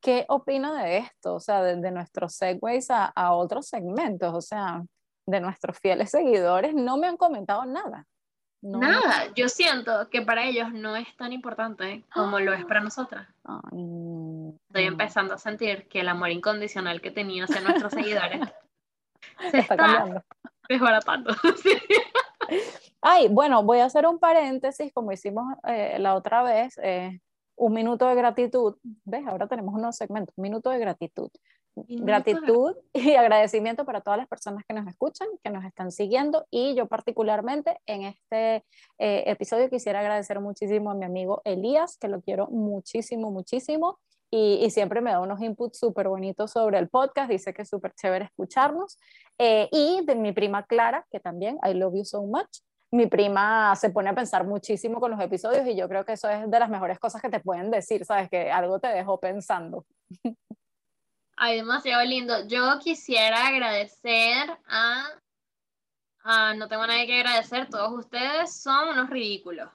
qué opina de esto, o sea, de, de nuestros segways a, a otros segmentos, o sea, de nuestros fieles seguidores, no me han comentado nada. No. Nada, yo siento que para ellos no es tan importante como lo es para nosotras. Estoy empezando a sentir que el amor incondicional que tenía hacia nuestros seguidores se Está está cambiando. desbaratando. Sí. Ay, bueno, voy a hacer un paréntesis, como hicimos eh, la otra vez, eh, un minuto de gratitud. ¿Ves? Ahora tenemos unos segmentos, un minuto de gratitud. Minuto de Gratitud y agradecimiento para todas las personas que nos escuchan, que nos están siguiendo y yo particularmente en este eh, episodio quisiera agradecer muchísimo a mi amigo Elías, que lo quiero muchísimo, muchísimo. Y, y siempre me da unos inputs súper bonitos sobre el podcast, dice que es súper chévere escucharnos. Eh, y de mi prima Clara, que también, I love you so much, mi prima se pone a pensar muchísimo con los episodios y yo creo que eso es de las mejores cosas que te pueden decir, ¿sabes? Que algo te dejó pensando. Ay, demasiado lindo. Yo quisiera agradecer a, a- No tengo nadie que agradecer, todos ustedes son unos ridículos.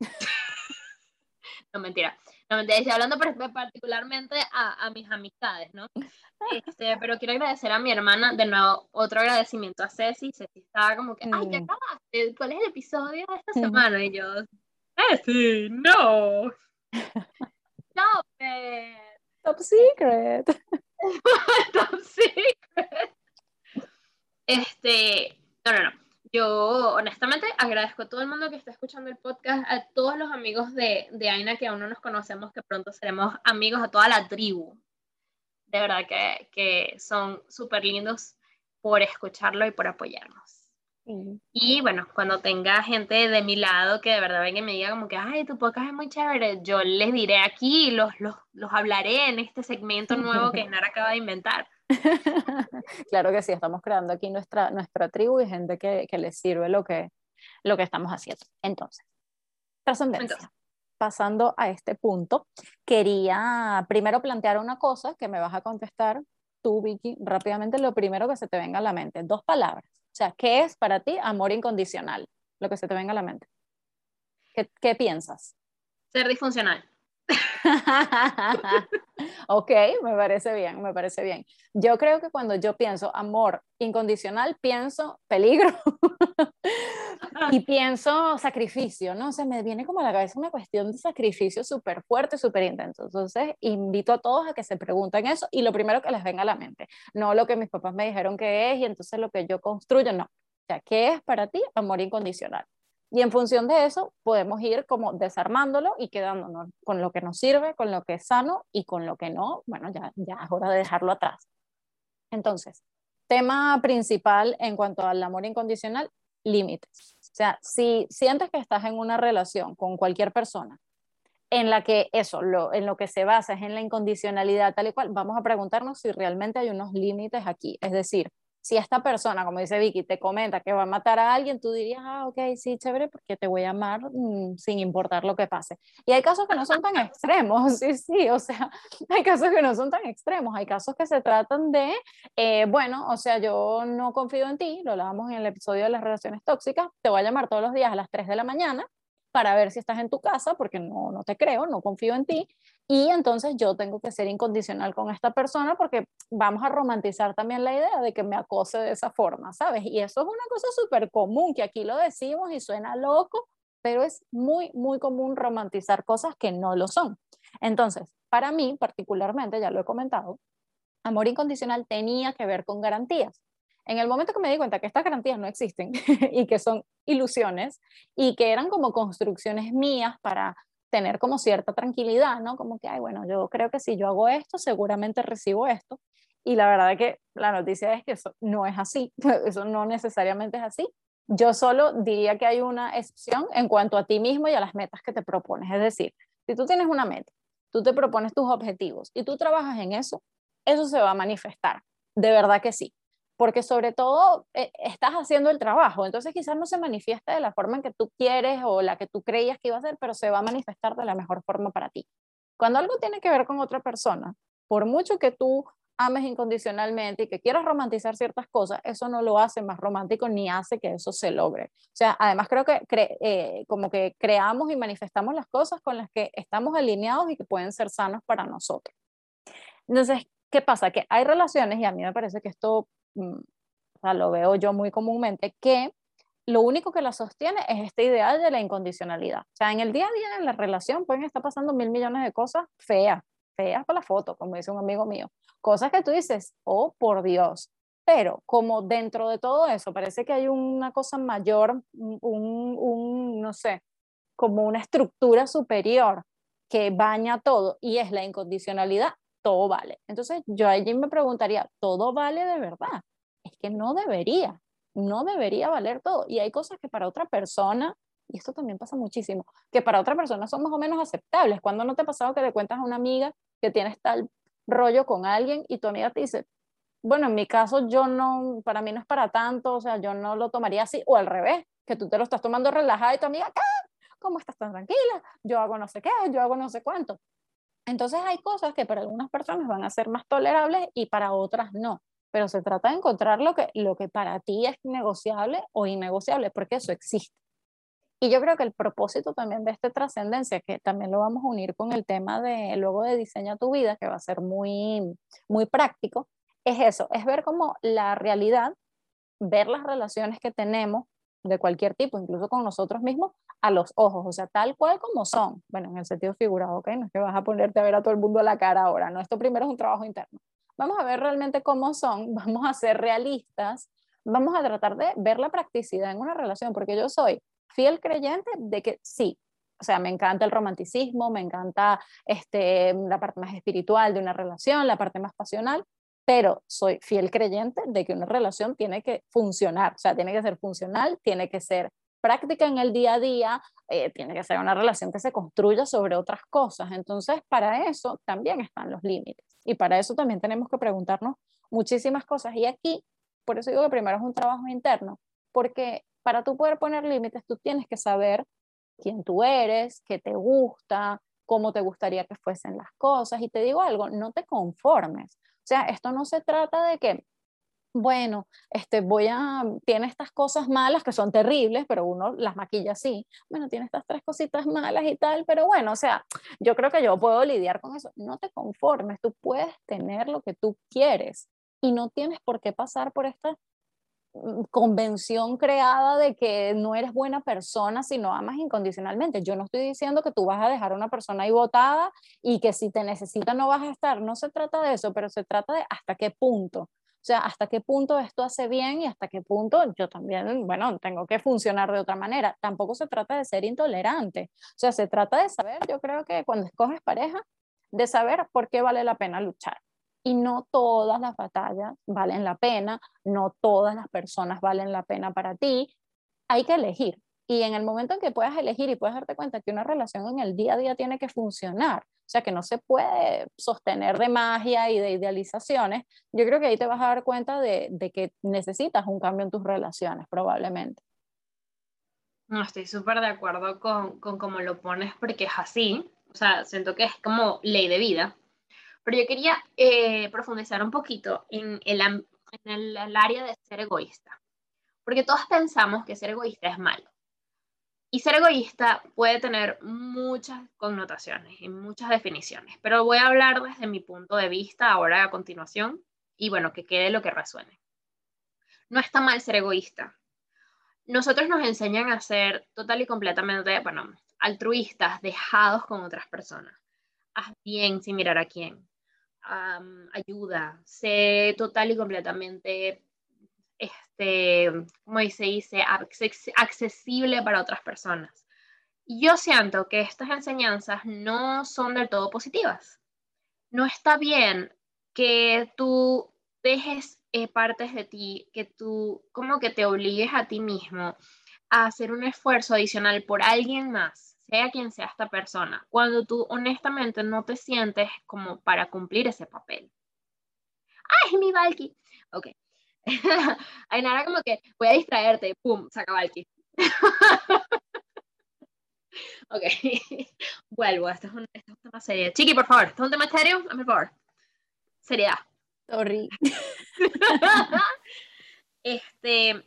no, mentira. No, mentira, estoy hablando par- particularmente a, a mis amistades, ¿no? Este, pero quiero agradecer a mi hermana, de nuevo, otro agradecimiento a Ceci. Ceci estaba como que, ay, ya Mm. acabaste, ¿cuál es el episodio de esta Ujú. semana? Y yo, Ceci, no. Stop it. Top secret. Top secret. Este, no, no, no. Yo honestamente agradezco a todo el mundo que está escuchando el podcast, a todos los amigos de, de Aina que aún no nos conocemos, que pronto seremos amigos, a toda la tribu. De verdad que, que son súper lindos por escucharlo y por apoyarnos. Sí. Y bueno, cuando tenga gente de mi lado que de verdad venga y me diga como que, ay, tu podcast es muy chévere, yo les diré aquí, los, los, los hablaré en este segmento nuevo que Nara acaba de inventar. claro que sí, estamos creando aquí nuestra, nuestra tribu y gente que, que les sirve lo que, lo que estamos haciendo. Entonces, trascendencia. Entonces. Pasando a este punto, quería primero plantear una cosa que me vas a contestar tú, Vicky, rápidamente lo primero que se te venga a la mente. Dos palabras. O sea, ¿qué es para ti amor incondicional? Lo que se te venga a la mente. ¿Qué, qué piensas? Ser disfuncional. ok, me parece bien, me parece bien. Yo creo que cuando yo pienso amor incondicional, pienso peligro y pienso sacrificio, ¿no? Se me viene como a la cabeza una cuestión de sacrificio súper fuerte, súper intenso. Entonces, invito a todos a que se pregunten eso y lo primero que les venga a la mente, no lo que mis papás me dijeron que es y entonces lo que yo construyo, no. O sea, ¿qué es para ti amor incondicional? Y en función de eso podemos ir como desarmándolo y quedándonos con lo que nos sirve, con lo que es sano y con lo que no, bueno, ya, ya es hora de dejarlo atrás. Entonces, tema principal en cuanto al amor incondicional, límites. O sea, si sientes que estás en una relación con cualquier persona en la que eso, lo, en lo que se basa es en la incondicionalidad tal y cual, vamos a preguntarnos si realmente hay unos límites aquí. Es decir, si esta persona, como dice Vicky, te comenta que va a matar a alguien, tú dirías, ah, ok, sí, chévere, porque te voy a amar mmm, sin importar lo que pase. Y hay casos que no son tan extremos, sí, sí, o sea, hay casos que no son tan extremos, hay casos que se tratan de, eh, bueno, o sea, yo no confío en ti, lo hablábamos en el episodio de las relaciones tóxicas, te voy a llamar todos los días a las 3 de la mañana para ver si estás en tu casa, porque no, no te creo, no confío en ti, y entonces yo tengo que ser incondicional con esta persona porque vamos a romantizar también la idea de que me acose de esa forma, ¿sabes? Y eso es una cosa súper común, que aquí lo decimos y suena loco, pero es muy, muy común romantizar cosas que no lo son. Entonces, para mí particularmente, ya lo he comentado, amor incondicional tenía que ver con garantías. En el momento que me di cuenta que estas garantías no existen y que son ilusiones y que eran como construcciones mías para tener como cierta tranquilidad, ¿no? Como que, ay, bueno, yo creo que si yo hago esto, seguramente recibo esto. Y la verdad que la noticia es que eso no es así, eso no necesariamente es así. Yo solo diría que hay una excepción en cuanto a ti mismo y a las metas que te propones. Es decir, si tú tienes una meta, tú te propones tus objetivos y tú trabajas en eso, eso se va a manifestar. De verdad que sí porque sobre todo eh, estás haciendo el trabajo, entonces quizás no se manifiesta de la forma en que tú quieres o la que tú creías que iba a ser, pero se va a manifestar de la mejor forma para ti. Cuando algo tiene que ver con otra persona, por mucho que tú ames incondicionalmente y que quieras romantizar ciertas cosas, eso no lo hace más romántico ni hace que eso se logre. O sea, además creo que eh, como que creamos y manifestamos las cosas con las que estamos alineados y que pueden ser sanos para nosotros. Entonces, ¿qué pasa? Que hay relaciones, y a mí me parece que esto o sea, lo veo yo muy comúnmente, que lo único que la sostiene es este ideal de la incondicionalidad. O sea, en el día a día en la relación pueden estar pasando mil millones de cosas feas, feas para la foto, como dice un amigo mío. Cosas que tú dices, oh, por Dios. Pero como dentro de todo eso parece que hay una cosa mayor, un, un no sé, como una estructura superior que baña todo y es la incondicionalidad, todo vale. Entonces yo allí me preguntaría, ¿todo vale de verdad? Es que no debería no debería valer todo. Y hay cosas que para otra persona, y esto también pasa muchísimo, que para otra persona son más o menos aceptables. Cuando no te ha pasado que le cuentas a una amiga que tienes tal rollo con alguien y tu amiga te dice, bueno, en mi caso yo no, para mí no es para tanto, o sea, yo no lo tomaría así, o al revés, que tú te lo estás tomando relajada y tu amiga, ¿cómo estás tan tranquila? Yo hago no sé qué, yo hago no sé cuánto. Entonces hay cosas que para algunas personas van a ser más tolerables y para otras no pero se trata de encontrar lo que, lo que para ti es negociable o innegociable, porque eso existe. Y yo creo que el propósito también de esta trascendencia, que también lo vamos a unir con el tema de luego de diseña tu vida, que va a ser muy, muy práctico, es eso, es ver cómo la realidad, ver las relaciones que tenemos de cualquier tipo, incluso con nosotros mismos, a los ojos, o sea, tal cual como son. Bueno, en el sentido figurado, ¿ok? No es que vas a ponerte a ver a todo el mundo a la cara ahora, no, esto primero es un trabajo interno vamos a ver realmente cómo son, vamos a ser realistas, vamos a tratar de ver la practicidad en una relación, porque yo soy fiel creyente de que sí, o sea, me encanta el romanticismo, me encanta este, la parte más espiritual de una relación, la parte más pasional, pero soy fiel creyente de que una relación tiene que funcionar, o sea, tiene que ser funcional, tiene que ser práctica en el día a día, eh, tiene que ser una relación que se construya sobre otras cosas. Entonces, para eso también están los límites. Y para eso también tenemos que preguntarnos muchísimas cosas. Y aquí, por eso digo que primero es un trabajo interno, porque para tú poder poner límites, tú tienes que saber quién tú eres, qué te gusta, cómo te gustaría que fuesen las cosas. Y te digo algo, no te conformes. O sea, esto no se trata de que bueno, este, voy a, tiene estas cosas malas que son terribles, pero uno las maquilla así. Bueno, tiene estas tres cositas malas y tal, pero bueno, o sea, yo creo que yo puedo lidiar con eso. No te conformes, tú puedes tener lo que tú quieres y no tienes por qué pasar por esta mm, convención creada de que no eres buena persona si no amas incondicionalmente. Yo no estoy diciendo que tú vas a dejar a una persona ahí botada y que si te necesita no vas a estar. No se trata de eso, pero se trata de hasta qué punto. O sea, hasta qué punto esto hace bien y hasta qué punto yo también, bueno, tengo que funcionar de otra manera. Tampoco se trata de ser intolerante. O sea, se trata de saber, yo creo que cuando escoges pareja, de saber por qué vale la pena luchar. Y no todas las batallas valen la pena, no todas las personas valen la pena para ti. Hay que elegir. Y en el momento en que puedas elegir y puedas darte cuenta que una relación en el día a día tiene que funcionar, o sea, que no se puede sostener de magia y de idealizaciones, yo creo que ahí te vas a dar cuenta de, de que necesitas un cambio en tus relaciones, probablemente. No, estoy súper de acuerdo con, con cómo lo pones porque es así, o sea, siento que es como ley de vida. Pero yo quería eh, profundizar un poquito en el, en el, área de ser egoísta, porque todos pensamos que ser egoísta es malo. Y ser egoísta puede tener muchas connotaciones y muchas definiciones, pero voy a hablar desde mi punto de vista ahora a continuación y bueno, que quede lo que resuene. No está mal ser egoísta. Nosotros nos enseñan a ser total y completamente, bueno, altruistas, dejados con otras personas. Haz bien sin mirar a quién. ayuda, sé total y completamente este, como se dice, accesible para otras personas. Yo siento que estas enseñanzas no son del todo positivas. No está bien que tú dejes eh, partes de ti, que tú como que te obligues a ti mismo a hacer un esfuerzo adicional por alguien más, sea quien sea esta persona, cuando tú honestamente no te sientes como para cumplir ese papel. ¡Ay, mi Valky! Ok, Hay nada como que voy a distraerte, ¡pum! Se acaba el ok, vuelvo. Esto es, un, esto es un tema serio. Chiqui, por favor, esto es un tema serio, por favor. Seriedad. Sorry. este,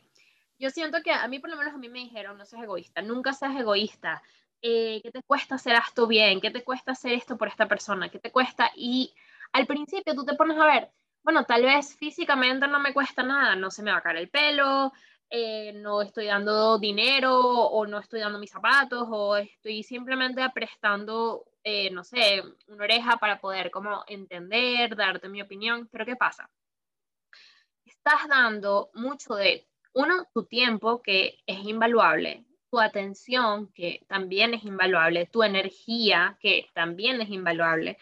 yo siento que a mí por lo menos a mí me dijeron, no seas egoísta, nunca seas egoísta. Eh, ¿Qué te cuesta hacer esto bien? ¿Qué te cuesta hacer esto por esta persona? ¿Qué te cuesta? Y al principio tú te pones a ver, bueno, tal vez físicamente no me cuesta nada, no se me va a caer el pelo, eh, no estoy dando dinero o no estoy dando mis zapatos o estoy simplemente prestando, eh, no sé, una oreja para poder como entender, darte mi opinión. Pero ¿qué pasa? Estás dando mucho de, uno, tu tiempo, que es invaluable, tu atención, que también es invaluable, tu energía, que también es invaluable,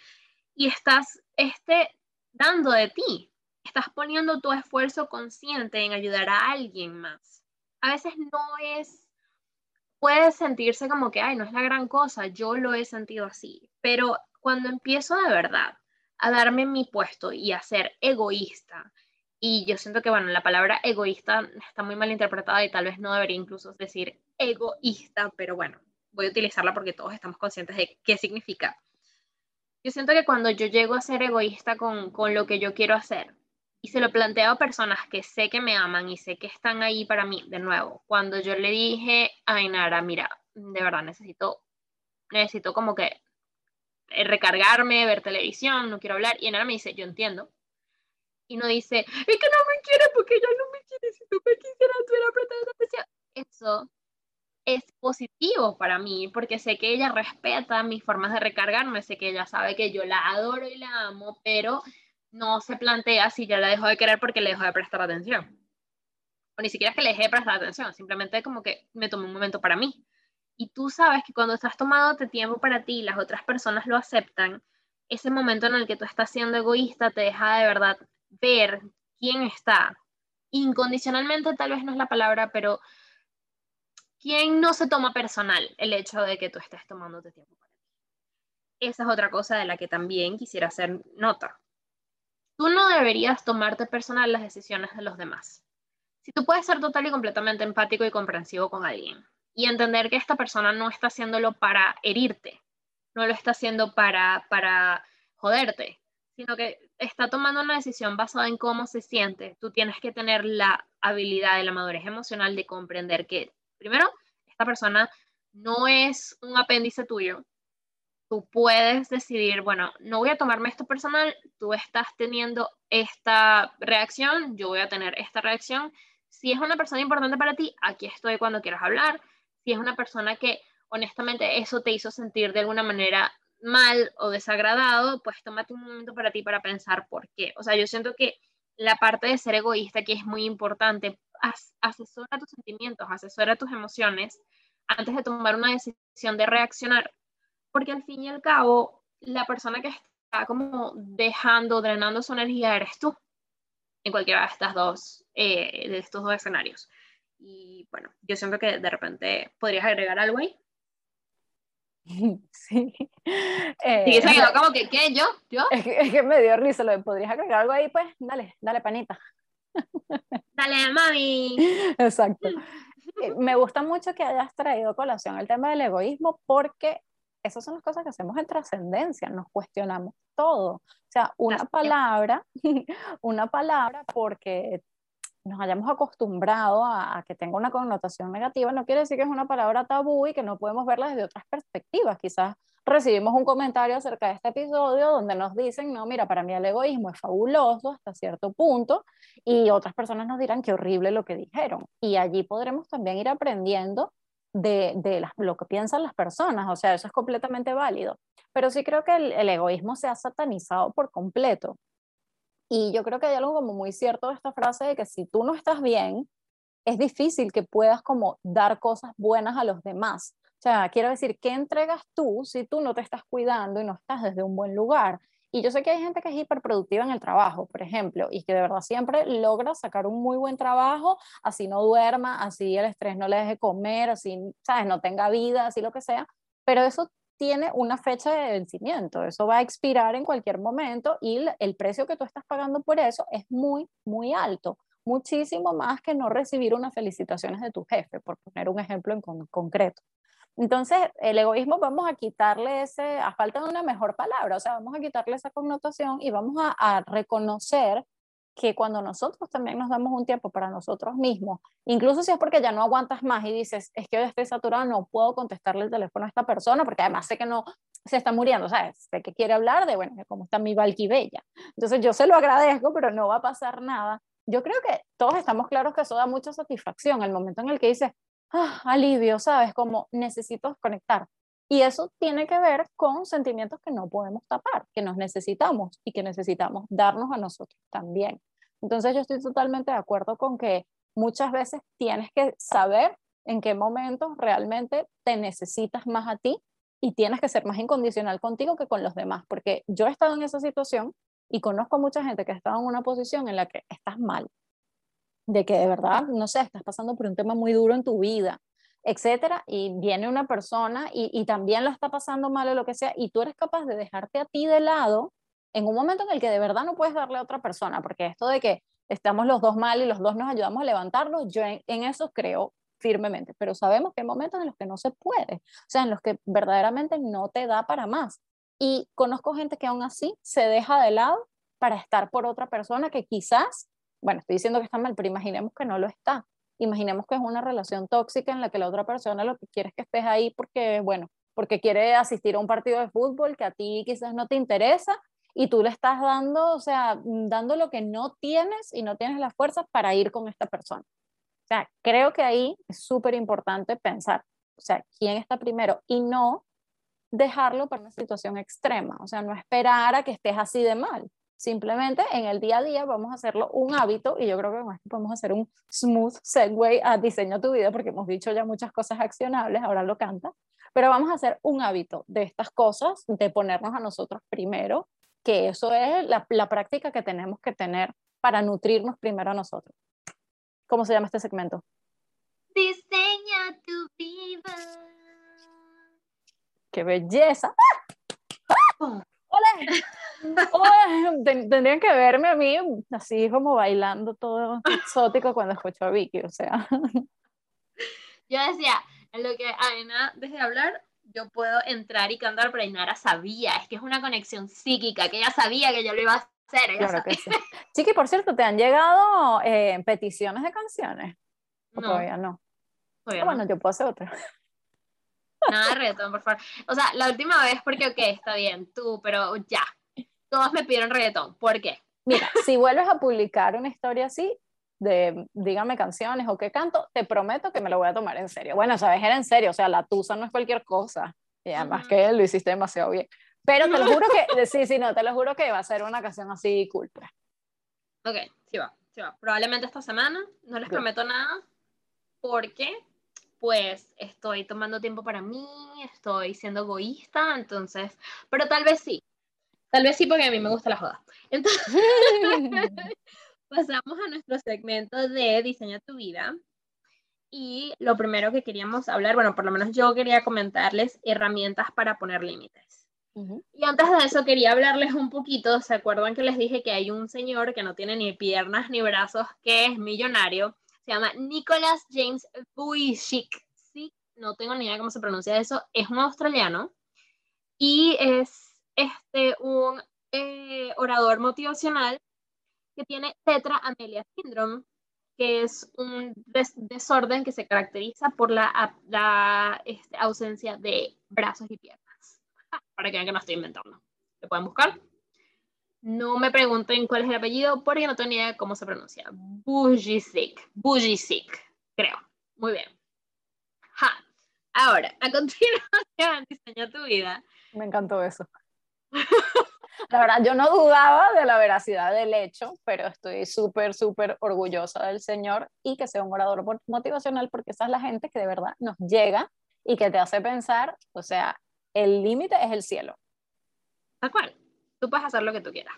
y estás este, dando de ti, estás poniendo tu esfuerzo consciente en ayudar a alguien más. A veces no es, puede sentirse como que, ay, no es la gran cosa, yo lo he sentido así, pero cuando empiezo de verdad a darme mi puesto y a ser egoísta, y yo siento que, bueno, la palabra egoísta está muy mal interpretada y tal vez no debería incluso decir egoísta, pero bueno, voy a utilizarla porque todos estamos conscientes de qué significa. Yo siento que cuando yo llego a ser egoísta con, con lo que yo quiero hacer y se lo planteo a personas que sé que me aman y sé que están ahí para mí, de nuevo, cuando yo le dije a Ainara, mira, de verdad necesito, necesito como que eh, recargarme, ver televisión, no quiero hablar, y Ainara me dice, yo entiendo, y no dice, es que no me quiere porque ya no me quiere, si tú me quisieras, hubiera apretado atención. Eso es positivo para mí porque sé que ella respeta mis formas de recargarme, sé que ella sabe que yo la adoro y la amo, pero no se plantea si ya la dejo de querer porque le dejo de prestar atención. O ni siquiera es que le dejé de prestar atención, simplemente como que me tomé un momento para mí. Y tú sabes que cuando estás tomándote tiempo para ti y las otras personas lo aceptan, ese momento en el que tú estás siendo egoísta te deja de verdad ver quién está. Incondicionalmente tal vez no es la palabra, pero quién no se toma personal el hecho de que tú estés tomándote tiempo para ti. Esa es otra cosa de la que también quisiera hacer nota. Tú no deberías tomarte personal las decisiones de los demás. Si tú puedes ser total y completamente empático y comprensivo con alguien y entender que esta persona no está haciéndolo para herirte, no lo está haciendo para, para joderte, sino que está tomando una decisión basada en cómo se siente, tú tienes que tener la habilidad de la madurez emocional de comprender que, primero, esta persona no es un apéndice tuyo. Tú puedes decidir, bueno, no voy a tomarme esto personal, tú estás teniendo esta reacción, yo voy a tener esta reacción. Si es una persona importante para ti, aquí estoy cuando quieras hablar. Si es una persona que honestamente eso te hizo sentir de alguna manera mal o desagradado, pues tómate un momento para ti para pensar por qué. O sea, yo siento que la parte de ser egoísta aquí es muy importante. Asesora tus sentimientos, asesora tus emociones antes de tomar una decisión de reaccionar, porque al fin y al cabo, la persona que está como dejando, drenando su energía eres tú en cualquiera de estas dos, eh, de estos dos escenarios. Y bueno, yo siento que de repente podrías agregar algo ahí. Sí. Eh, se quedó como que, ¿qué? ¿Yo? ¿Yo? Es que, me dio risa, ¿lo podrías agregar algo ahí? Pues dale, dale panita. Dale, mami. Exacto. Eh, me gusta mucho que hayas traído colación el tema del egoísmo porque esas son las cosas que hacemos en trascendencia, nos cuestionamos todo. O sea, una palabra, una palabra porque nos hayamos acostumbrado a, que tenga una connotación negativa, no quiere decir que es una palabra tabú y que no podemos verla desde otras perspectivas. Quizás recibimos un comentario acerca de este episodio donde nos dicen, no, mira, para mí el egoísmo es fabuloso hasta cierto punto y otras personas nos dirán qué horrible lo que dijeron. Y allí podremos también ir aprendiendo de, de lo que piensan las personas, o sea, eso es completamente válido. Pero sí creo que el egoísmo se ha satanizado por completo. Y yo creo que hay algo como muy cierto de esta frase de que si tú no estás bien, es difícil que puedas como dar cosas buenas a los demás. O sea, quiero decir, ¿qué entregas tú si tú no te estás cuidando y no estás desde un buen lugar? Y yo sé que hay gente que es hiperproductiva en el trabajo, por ejemplo, y que de verdad siempre logra sacar un muy buen trabajo, así no duerma, así el estrés no le deje comer, así, ¿sabes? No tenga vida, así lo que sea. Pero eso tiene una fecha de vencimiento, eso va a expirar en cualquier momento y el precio que tú estás pagando por eso es muy, muy alto, muchísimo más que no recibir unas felicitaciones de tu jefe, por poner un ejemplo en concreto. Entonces, el egoísmo vamos a quitarle ese, a falta de una mejor palabra, o sea, vamos a quitarle esa connotación y vamos a, a reconocer que cuando nosotros también nos damos un tiempo para nosotros mismos, incluso si es porque ya no aguantas más y dices, es que hoy estoy saturado, no puedo contestarle el teléfono a esta persona, porque además sé que no se está muriendo, ¿sabes? Sé que quiere hablar de, bueno, cómo está mi Bella. Entonces yo se lo agradezco, pero no va a pasar nada. Yo creo que todos estamos claros que eso da mucha satisfacción, el momento en el que dices, ah, alivio, ¿sabes? Como necesito conectar. Y eso tiene que ver con sentimientos que no podemos tapar, que nos necesitamos y que necesitamos darnos a nosotros también. Entonces yo estoy totalmente de acuerdo con que muchas veces tienes que saber en qué momentos realmente te necesitas más a ti y tienes que ser más incondicional contigo que con los demás, porque yo he estado en esa situación y conozco mucha gente que ha estado en una posición en la que estás mal, de que de verdad, no sé, estás pasando por un tema muy duro en tu vida etcétera, y viene una persona y, también lo está pasando mal o lo que sea, y tú eres capaz de dejarte a ti de lado en un momento en el que de verdad no puedes darle a otra persona, porque esto de que estamos los dos mal y los dos nos ayudamos a levantarnos, yo en, eso creo firmemente, pero sabemos que hay momentos en los que no se puede, o sea, en los que verdaderamente no te da para más. Y conozco gente que aún así se deja de lado para estar por otra persona que quizás, bueno, estoy diciendo que está mal, pero imaginemos que no lo está. Imaginemos que es una relación tóxica en la que la otra persona lo que quiere es que estés ahí porque, bueno, porque quiere asistir a un partido de fútbol que a ti quizás no te interesa y tú le estás dando, o sea, dando lo que no tienes y no tienes las fuerzas para ir con esta persona. O sea, creo que ahí es súper importante pensar, o sea, quién está primero y no dejarlo para una situación extrema, o sea, no esperar a que estés así de mal, Simplemente en el día a día vamos a hacerlo un hábito y yo creo que con esto podemos hacer un smooth segue a diseño tu vida porque hemos dicho ya muchas cosas accionables, ahora lo canta, pero vamos a hacer un hábito de estas cosas, de ponernos a nosotros primero, que eso es la, la práctica que tenemos que tener para nutrirnos primero a nosotros. ¿Cómo se llama este segmento? Diseña tu vida. ¡Qué belleza! ¡Ah! ¡Hola! Tendrían que verme a mí así como bailando todo exótico cuando escucho a Vicky, o sea. Yo decía, en lo que Aina deje de hablar, yo puedo entrar y cantar, pero Ainara sabía, es que es una conexión psíquica, que ella sabía que yo lo iba a hacer. claro que sí. Chiqui, por cierto, ¿te han llegado eh, peticiones de canciones? no. Todavía no. Todavía ah, Bueno, yo puedo hacer otra. Nada de reggaetón, por favor. O sea, la última vez, porque, ok, está bien, tú, pero ya, todos me pidieron reggaetón. ¿Por qué? Mira, si vuelves a publicar una historia así, de dígame canciones o qué canto, te prometo que me lo voy a tomar en serio. Bueno, sabes, era en serio, o sea, la tusa no es cualquier cosa. Y además que lo hiciste demasiado bien. Pero te lo juro que, sí, sí, no, te lo juro que va a ser una canción así cool. Pues. Ok, sí va, sí va. Probablemente esta semana, no les prometo nada, porque pues estoy tomando tiempo para mí, estoy siendo egoísta, entonces, pero tal vez sí, Tal vez sí, porque a mí me gusta la joda. Entonces, pasamos a nuestro segmento de Diseña tu vida. Y lo primero que queríamos hablar, bueno, por lo menos yo quería comentarles herramientas para poner límites. Y antes de eso quería hablarles un poquito, ¿se acuerdan que les dije que hay un señor que no tiene ni piernas ni brazos, que es millonario? Se llama Nicholas James Vujicic. Sí, no tengo ni idea cómo se pronuncia eso. Es un australiano y es este, un eh, orador motivacional que tiene tetra amelia syndrome, que es un desorden que se caracteriza por la, la este, ausencia de brazos y piernas. Para que vean que no estoy inventando. ¿Lo pueden buscar? No me pregunten cuál es el apellido porque no tengo ni idea de cómo se pronuncia. Bujicic. Bujicic, creo. Muy bien. Ja. Ahora, a continuación, diseña tu vida. Me encantó eso. La verdad, yo no dudaba de la veracidad del hecho, pero estoy súper, súper orgullosa del Señor y que sea un orador motivacional porque esa es la gente que de verdad nos llega y que te hace pensar, o sea, el límite es el cielo. Tal cual, tú puedes hacer lo que tú quieras.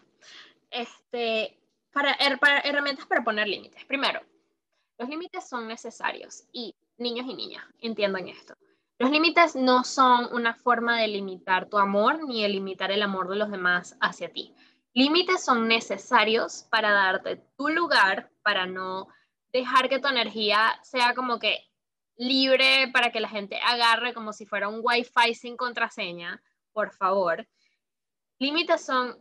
Este, para, para herramientas para poner límites. Primero, los límites son necesarios y niños y niñas entiendan esto. Los límites no son una forma de limitar tu amor ni de limitar el amor de los demás hacia ti. Límites son necesarios para darte tu lugar, para no dejar que tu energía sea como que libre para que la gente agarre como si fuera un wifi sin contraseña, por favor. Límites son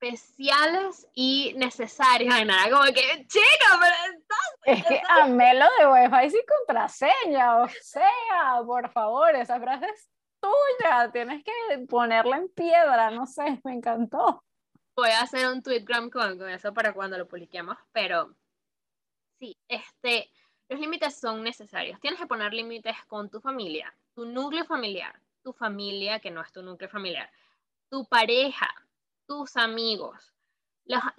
especiales y necesarios. Ay, nada, como que, chica, pero Es que amé lo de wifi sin contraseña, o sea, por favor, esa frase es tuya, tienes que ponerla en piedra, no sé, me encantó. Voy a hacer un tweetgram con, con eso para cuando lo publiquemos, pero sí, este, los límites son necesarios. Tienes que poner límites con tu familia, tu núcleo familiar, tu familia que no es tu núcleo familiar, tu pareja, tus amigos.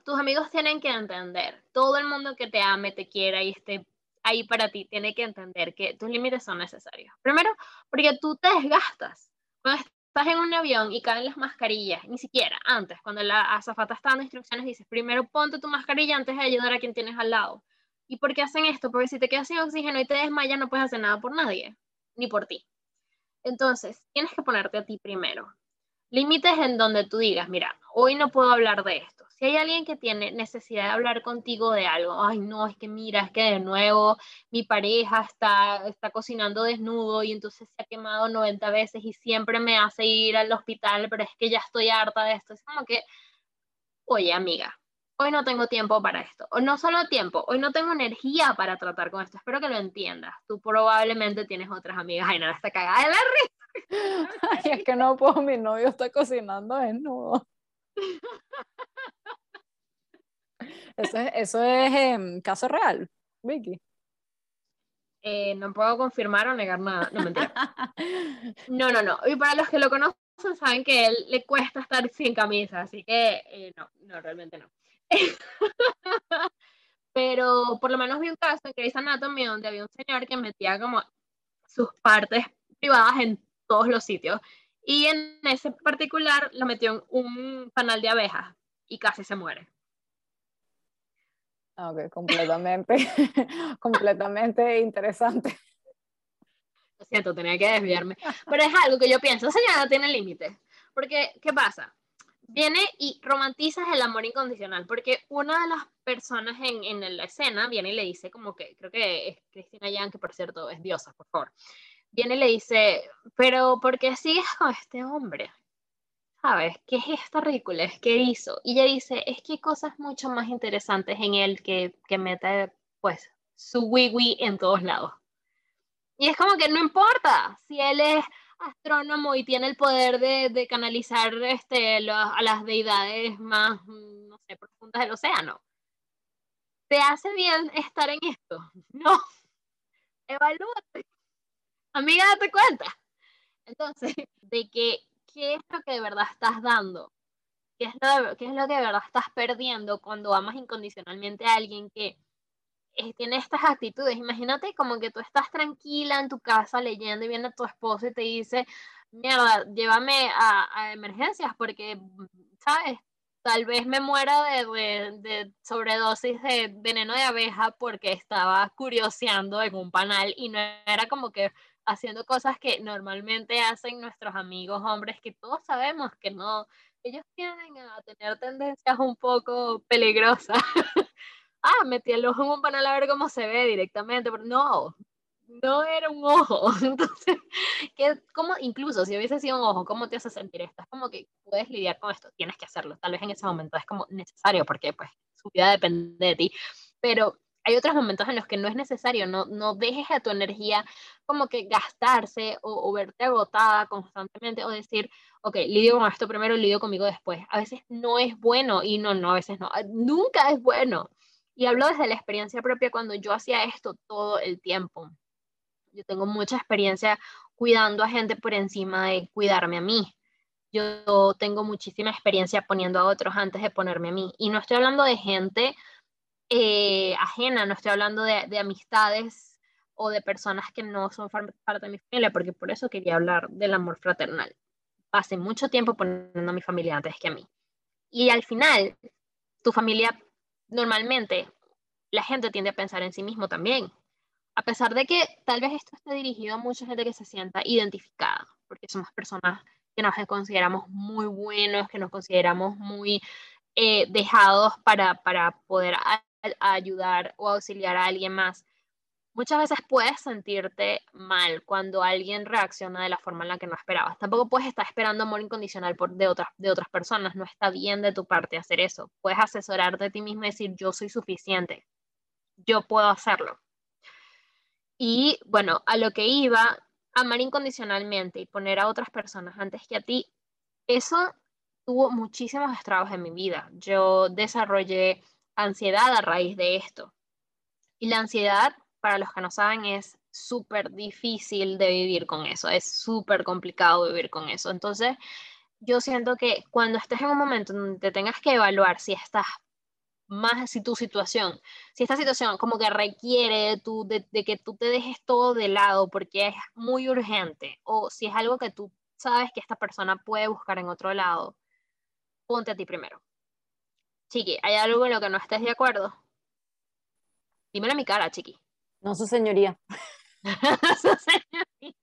tus amigos tienen que entender, todo el mundo que te ame, te quiera y esté ahí para ti, tiene que entender que tus límites son necesarios. Primero, porque tú te desgastas. Cuando estás en un avión y caen las mascarillas, ni siquiera antes, cuando la azafata está dando instrucciones, dices, primero ponte tu mascarilla antes de ayudar a quien tienes al lado. ¿Y por qué hacen esto? Porque si te quedas sin oxígeno y te desmayas, no puedes hacer nada por nadie, ni por ti. Entonces, tienes que ponerte a ti primero. Límites en donde tú digas, mira, hoy no puedo hablar de esto. Si hay alguien que tiene necesidad de hablar contigo de algo, ay, no, es que mira, es que de nuevo mi pareja está, está cocinando desnudo y entonces se ha quemado 90 veces y siempre me hace ir al hospital, pero es que ya estoy harta de esto. Es como que, oye, amiga, hoy no tengo tiempo para esto. O no solo tiempo, hoy no tengo energía para tratar con esto. Espero que lo entiendas. Tú probablemente tienes otras amigas. Ay, no, está cagada de la risa. Ay, es que no puedo, mi novio está cocinando desnudo. Eso es, eso es em, caso real, Vicky. Eh, no puedo confirmar o negar nada. No, mentira. No, no, no. Y para los que lo conocen, saben que él le cuesta estar sin camisa, así que eh, no, no, realmente no. Pero por lo menos vi un caso en Grey's Anatomy donde había un señor que metía como sus partes privadas en todos los sitios. Y en ese particular lo metió en un panal de abejas y casi se muere. Ah, ok, completamente, completamente interesante. Lo siento, tenía que desviarme. Pero es algo que yo pienso, señora, tiene límites. Porque, ¿qué pasa? viene y romantizas el amor incondicional, porque una de las personas en, en la escena viene y le dice como que, creo que es Cristina Yang, que por cierto es diosa, por favor, viene y le dice, pero ¿por qué sigues con este hombre? ¿Sabes? ¿Qué es esta ridícula? ¿Qué hizo? Y ella dice, es que hay cosas mucho más interesantes en él que, que mete, pues, su wiwi en todos lados. Y es como que no importa si él es astrónomo y tiene el poder de, canalizar este, a las deidades más, no sé, profundas del océano. ¿Te hace bien estar en esto? No. Evalúate. Amiga, date cuenta. Entonces, de que, ¿qué es lo que de verdad estás dando? ¿Qué es, lo, ¿Qué es lo que de verdad estás perdiendo cuando amas incondicionalmente a alguien que eh, tiene estas actitudes. Imagínate como que tú estás tranquila en tu casa leyendo y viene a tu esposo y te dice, mierda, llévame a, emergencias porque, ¿sabes? Tal vez me muera de, de, sobredosis de veneno de abeja porque estaba curioseando en un panal y no era como que haciendo cosas que normalmente hacen nuestros amigos hombres que todos sabemos que no, ellos tienden a tener tendencias un poco peligrosas. ah, metí el ojo en un panel a ver cómo se ve directamente, pero no, no era un ojo. Entonces, ¿qué, cómo, incluso si hubiese sido un ojo, ¿cómo te hace sentir esto? Es como que puedes lidiar con esto, tienes que hacerlo. Tal vez en ese momento es como necesario porque pues su vida depende de ti, pero hay otros momentos en los que no es necesario, no, no dejes a tu energía como que gastarse o, o, verte agotada constantemente o decir, ok, lidio con esto primero, lidio conmigo después. A veces no es bueno y no, no, a veces no, nunca es bueno. Y hablo desde la experiencia propia cuando yo hacía esto todo el tiempo. Yo tengo mucha experiencia cuidando a gente por encima de cuidarme a mí. Yo tengo muchísima experiencia poniendo a otros antes de ponerme a mí. Y no estoy hablando de gente eh, ajena, no estoy hablando de, de amistades o de personas que no son parte de mi familia, porque por eso quería hablar del amor fraternal. Pasé mucho tiempo poniendo a mi familia antes que a mí. Y al final, tu familia normalmente la gente tiende a pensar en sí mismo también. A pesar de que tal vez esto esté dirigido a mucha gente que se sienta identificada, porque somos personas que nos consideramos muy buenos, que nos consideramos muy eh, dejados para, para poder ayudar o auxiliar a alguien más. muchas veces puedes sentirte mal cuando alguien reacciona de la forma en la que no esperabas. Tampoco puedes estar esperando amor incondicional por, de, otras, de otras personas. No está bien de tu parte hacer eso. Puedes asesorarte de ti mismo y decir, yo soy suficiente. Yo puedo hacerlo. Y bueno, a lo que iba, amar incondicionalmente y poner a otras personas antes que a ti, eso tuvo muchísimos estragos en mi vida. Yo desarrollé ansiedad a raíz de esto. Y la ansiedad para los que no saben, es súper difícil de vivir con eso, es súper complicado vivir con eso. Entonces, yo siento que cuando estés en un momento donde te tengas que evaluar si estás más, si tu situación, si esta situación como que requiere de, tu, de, de que tú te dejes todo de lado porque es muy urgente, o si es algo que tú sabes que esta persona puede buscar en otro lado, ponte a ti primero. Chiqui, ¿hay algo en lo que no estés de acuerdo? Dímelo a mi cara, Chiqui. No, su señoría. su señoría.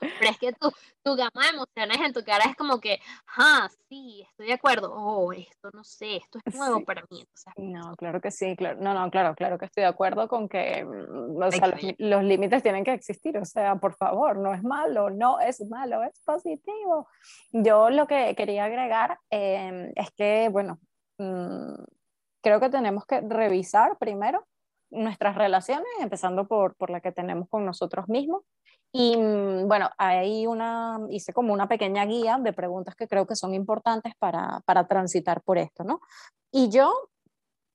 Pero es que tu, tu gama de emociones en tu cara es como que, ah, sí, estoy de acuerdo. Oh, esto no sé, esto es nuevo para mí. no, claro que sí, claro. No, no, claro, claro que estoy de acuerdo con que mm, o sea, los, los, límites tienen que existir. O sea, por favor, no es malo, no es malo, es positivo. Yo lo que quería agregar eh, es que, bueno, mmm, creo que tenemos que revisar primero nuestras relaciones, empezando por, por la que tenemos con nosotros mismos. Y mm, bueno, ahí una, hice como una pequeña guía de preguntas que creo que son importantes para, para transitar por esto, ¿no? Y yo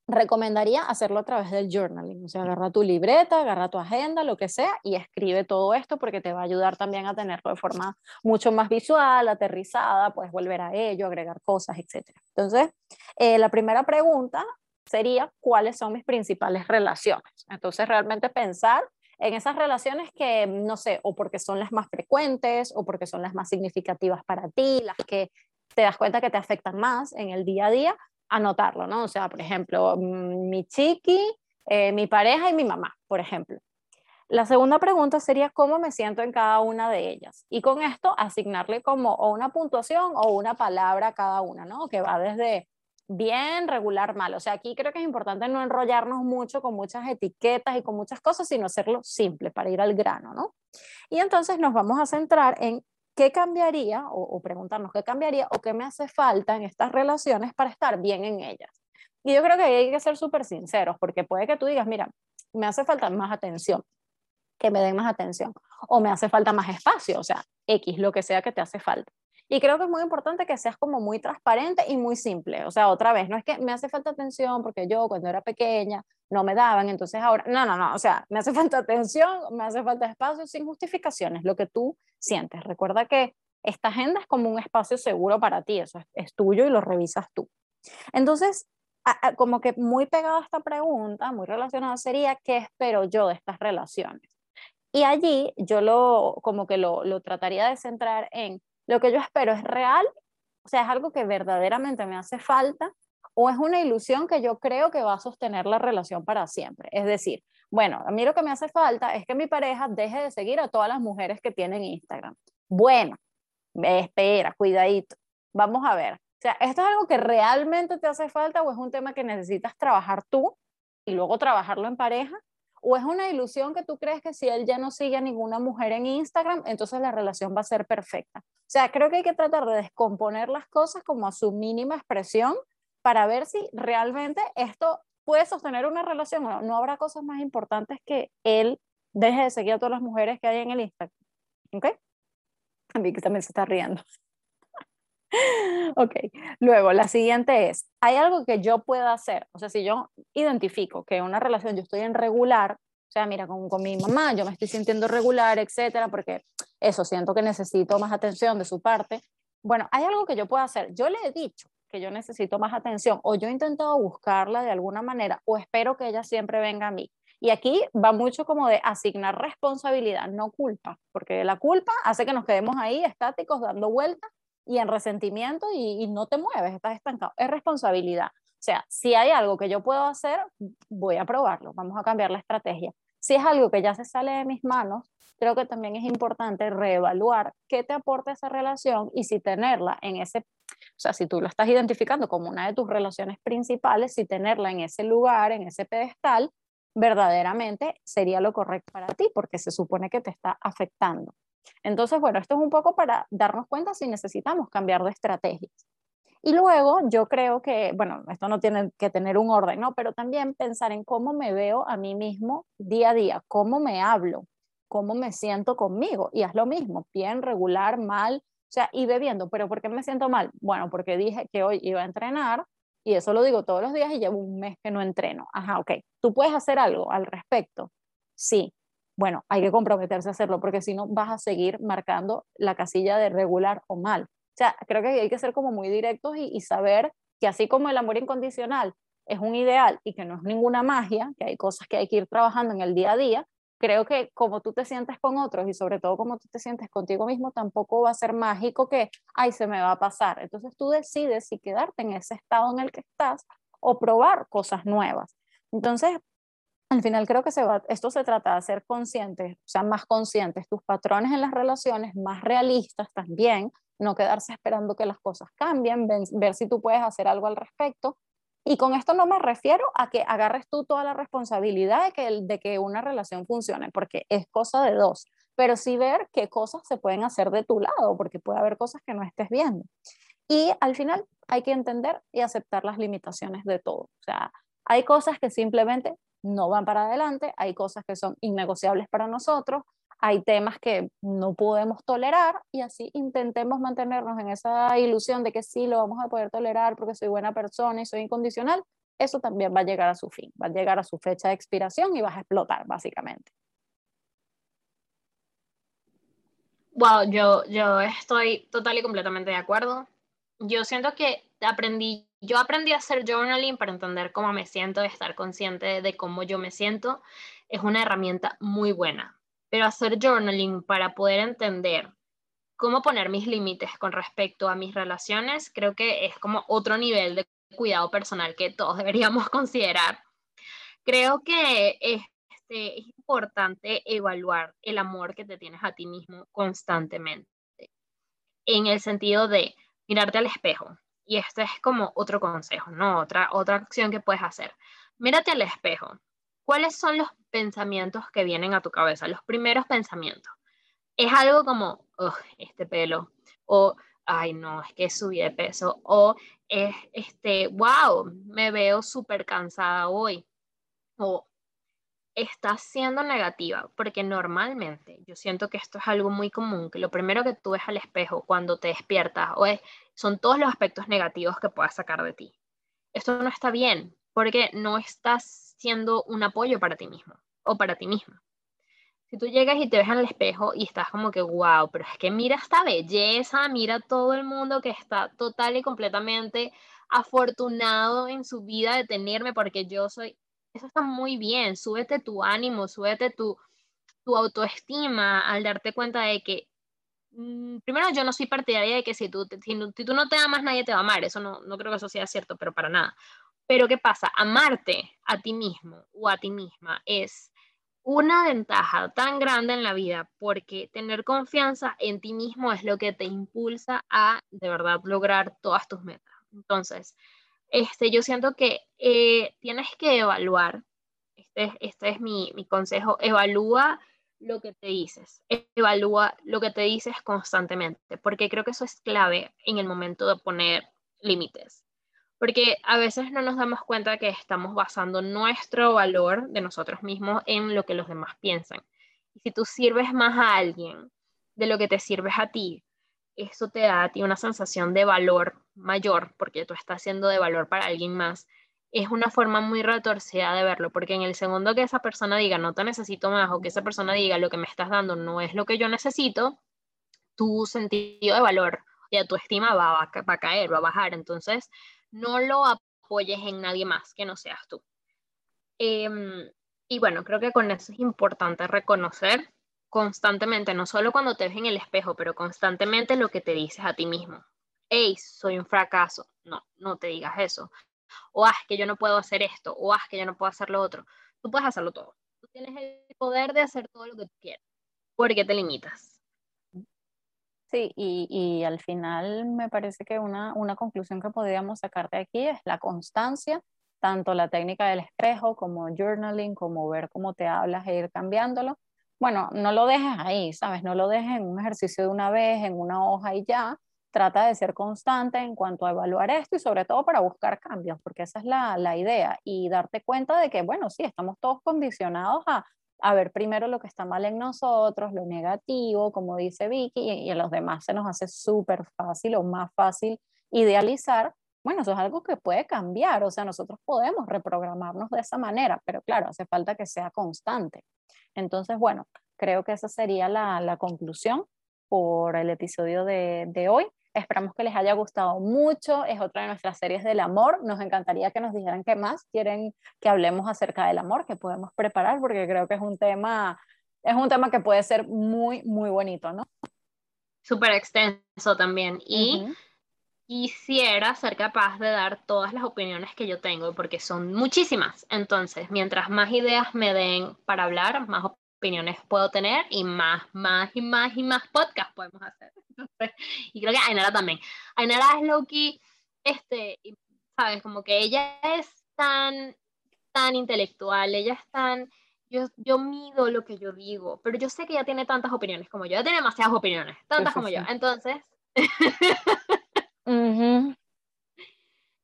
recomendaría hacerlo a través del journaling, o sea, agarra tu libreta, agarra tu agenda, lo que sea, y escribe todo esto porque te va a ayudar también a tenerlo de forma mucho más visual, aterrizada, puedes volver a ello, agregar cosas, etc. Entonces, eh, la primera pregunta sería cuáles son mis principales relaciones. Entonces, realmente pensar en esas relaciones que, no sé, o porque son las más frecuentes, o porque son las más significativas para ti, las que te das cuenta que te afectan más en el día a día, anotarlo, ¿no? O sea, por ejemplo, mm, mi chiqui, eh, mi pareja y mi mamá, por ejemplo. La segunda pregunta sería cómo me siento en cada una de ellas. Y con esto asignarle como o una puntuación o una palabra a cada una, ¿no? Que va desde bien, regular, mal. O sea, aquí creo que es importante no enrollarnos mucho con muchas etiquetas y con muchas cosas, sino hacerlo simple para ir al grano, ¿no? Y entonces nos vamos a centrar en qué cambiaría o, preguntarnos qué cambiaría o qué me hace falta en estas relaciones para estar bien en ellas. Y yo creo que hay que ser súper sinceros, porque puede que tú digas, mira, me hace falta más atención, que me den más atención, o me hace falta más espacio, o sea, X, lo que sea que te hace falta. Y creo que es muy importante que seas como muy transparente y muy simple. O sea, otra vez, no es que me hace falta atención porque yo cuando era pequeña no me daban, entonces ahora, no, no, no, o sea, me hace falta atención, me hace falta espacio sin justificaciones, lo que tú sientes. Recuerda que esta agenda es como un espacio seguro para ti, eso es, tuyo y lo revisas tú. Entonces, como que muy pegada a esta pregunta, muy relacionada sería, ¿qué espero yo de estas relaciones? Y allí yo lo, como que lo, lo trataría de centrar en lo que yo espero es real, o sea, es algo que verdaderamente me hace falta, o es una ilusión que yo creo que va a sostener la relación para siempre. Es decir, bueno, a mí lo que me hace falta es que mi pareja deje de seguir a todas las mujeres que tienen Instagram. Bueno, espera, cuidadito. Vamos a ver. O sea, ¿esto es algo que realmente te hace falta o es un tema que necesitas trabajar tú y luego trabajarlo en pareja? ¿O es una ilusión que tú crees que si él ya no sigue a ninguna mujer en Instagram, entonces la relación va a ser perfecta? Sea, creo que hay que tratar de descomponer las cosas como a su mínima expresión para ver si realmente esto puede sostener una relación o no. No habrá cosas más importantes que él deje de seguir a todas las mujeres que hay en el Instagram. ¿Ok? A mí que también se está riendo. ok, luego la siguiente es, ¿hay algo que yo pueda hacer? O sea, si yo identifico que una relación yo estoy en regular, o sea, mira, con, con mi mamá yo me estoy sintiendo regular, etcétera, porque eso, siento que necesito más atención de su parte. Bueno, hay algo que yo pueda hacer. Yo le he dicho que yo necesito más atención o yo he intentado buscarla de alguna manera o espero que ella siempre venga a mí. Y aquí va mucho como de asignar responsabilidad, no culpa, porque la culpa hace que nos quedemos ahí estáticos dando vueltas y en resentimiento y, no te mueves, estás estancado. Es responsabilidad. O sea, si hay algo que yo puedo hacer, voy a probarlo, vamos a cambiar la estrategia. Si es algo que ya se sale de mis manos, creo que también es importante reevaluar qué te aporta esa relación y si tenerla en ese, o sea, si tú lo estás identificando como una de tus relaciones principales, si tenerla en ese lugar, en ese pedestal, verdaderamente sería lo correcto para ti, porque se supone que te está afectando. Entonces, bueno, esto es un poco para darnos cuenta si necesitamos cambiar de estrategias. Y luego yo creo que, bueno, esto no tiene que tener un orden, ¿no? Pero también pensar en cómo me veo a mí mismo día a día, cómo me hablo, cómo me siento conmigo. Y haz lo mismo, bien, regular, mal, o sea, y bebiendo. ¿Pero por qué me siento mal? Bueno, porque dije que hoy iba a entrenar y eso lo digo todos los días y llevo un mes que no entreno. Ajá, ok. ¿Tú puedes hacer algo al respecto? Sí. Bueno, hay que comprometerse a hacerlo porque si no vas a seguir marcando la casilla de regular o mal. O sea, creo que hay que ser como muy directos y, saber que así como el amor incondicional es un ideal y que no es ninguna magia, que hay cosas que hay que ir trabajando en el día a día, creo que como tú te sientes con otros y sobre todo como tú te sientes contigo mismo, tampoco va a ser mágico que, ay, se me va a pasar. Entonces tú decides si quedarte en ese estado en el que estás o probar cosas nuevas. Entonces, al final creo que se va, esto se trata de ser conscientes, o sea, más conscientes, tus patrones en las relaciones, más realistas también, no quedarse esperando que las cosas cambien, ver, si tú puedes hacer algo al respecto. Y con esto no me refiero a que agarres tú toda la responsabilidad de que, de que una relación funcione, porque es cosa de dos, pero sí ver qué cosas se pueden hacer de tu lado, porque puede haber cosas que no estés viendo. Y al final hay que entender y aceptar las limitaciones de todo. O sea, hay cosas que simplemente no van para adelante, hay cosas que son innegociables para nosotros, hay temas que no podemos tolerar y así intentemos mantenernos en esa ilusión de que sí lo vamos a poder tolerar porque soy buena persona y soy incondicional, eso también va a llegar a su fin, va a llegar a su fecha de expiración y vas a explotar básicamente. Wow, yo, yo estoy total y completamente de acuerdo. Yo siento que aprendí, yo aprendí a hacer journaling para entender cómo me siento, estar consciente de cómo yo me siento. Es una herramienta muy buena pero hacer journaling para poder entender cómo poner mis límites con respecto a mis relaciones, creo que es como otro nivel de cuidado personal que todos deberíamos considerar. Creo que este, es importante evaluar el amor que te tienes a ti mismo constantemente, en el sentido de mirarte al espejo. Y este es como otro consejo, ¿no? Otra, otra acción que puedes hacer. Mírate al espejo ¿cuáles son los pensamientos que vienen a tu cabeza? Los primeros pensamientos. Es algo como, este pelo, o, ay, no, es que subí de peso, o es, este, wow, me veo súper cansada hoy, o estás siendo negativa, porque normalmente yo siento que esto es algo muy común, que lo primero que tú ves al espejo cuando te despiertas o es, son todos los aspectos negativos que puedas sacar de ti. Esto no está bien, porque no estás siendo un apoyo para ti mismo o para ti misma. Si tú llegas y te ves en el espejo y estás como que, wow, pero es que mira esta belleza, mira todo el mundo que está total y completamente afortunado en su vida de tenerme porque yo soy, eso está muy bien, súbete tu ánimo, súbete tu, tu autoestima al darte cuenta de que, mm, primero yo no soy partidaria de que si tú, si, tú no te amas, nadie te va a amar, eso no, no creo que eso sea cierto, pero para nada. Pero ¿qué pasa? Amarte a ti mismo o a ti misma es una ventaja tan grande en la vida porque tener confianza en ti mismo es lo que te impulsa a de verdad lograr todas tus metas. Entonces, este, yo siento que eh, tienes que evaluar, este, este es mi, mi consejo, evalúa lo que te dices, evalúa lo que te dices constantemente, porque creo que eso es clave en el momento de poner límites porque a veces no nos damos cuenta que estamos basando nuestro valor de nosotros mismos en lo que los demás piensan. Y si tú sirves más a alguien de lo que te sirves a ti, eso te da a ti una sensación de valor mayor, porque tú estás siendo de valor para alguien más. Es una forma muy retorcida de verlo, porque en el segundo que esa persona diga no te necesito más o que esa persona diga lo que me estás dando no es lo que yo necesito, tu sentido de valor y tu estima va, va a caer, va a bajar. Entonces, no lo apoyes en nadie más que no seas tú. Em, y bueno, creo que con eso es importante reconocer constantemente, no solo cuando te ves en el espejo, pero constantemente lo que te dices a ti mismo. Hey, soy un fracaso. No, no te digas eso. O haz que yo no puedo hacer esto, o haz que yo no puedo hacer lo otro. Tú puedes hacerlo todo. Tú tienes el poder de hacer todo lo que tú quieras. ¿Por qué te limitas? Sí, y, al final me parece que una, conclusión que podríamos sacar de aquí es la constancia, tanto la técnica del espejo como journaling, como ver cómo te hablas e ir cambiándolo. Bueno, no lo dejes ahí, ¿sabes? No lo dejes en un ejercicio de una vez, en una hoja y ya. Trata de ser constante en cuanto a evaluar esto y sobre todo para buscar cambios, porque esa es la, la idea y darte cuenta de que, bueno, sí, estamos todos condicionados a, a ver primero lo que está mal en nosotros, lo negativo, como dice Vicky, y, a los demás se nos hace súper fácil o más fácil idealizar bueno, eso es algo que puede cambiar, o sea, nosotros podemos reprogramarnos de esa manera, pero claro, hace falta que sea constante. Entonces, bueno, creo que esa sería la, conclusión por el episodio de, de hoy. Esperamos que les haya gustado mucho. Es otra de nuestras series del amor. Nos encantaría que nos dijeran qué más quieren que hablemos acerca del amor, que podemos preparar, porque creo que es un tema, es un tema que puede ser muy, muy bonito, ¿no? Súper extenso también. Y quisiera ser capaz de dar todas las opiniones que yo tengo, porque son muchísimas. Entonces, mientras más ideas me den para hablar, más opiniones puedo tener y más, más y más y más podcasts podemos hacer. y creo que Ainara también. Ainara es Loki, este, sabes, como que ella es tan, tan intelectual, ella es tan... Yo, yo, mido lo que yo digo, pero yo sé que ella tiene tantas opiniones como yo, ella tiene demasiadas opiniones, tantas como yo. Entonces,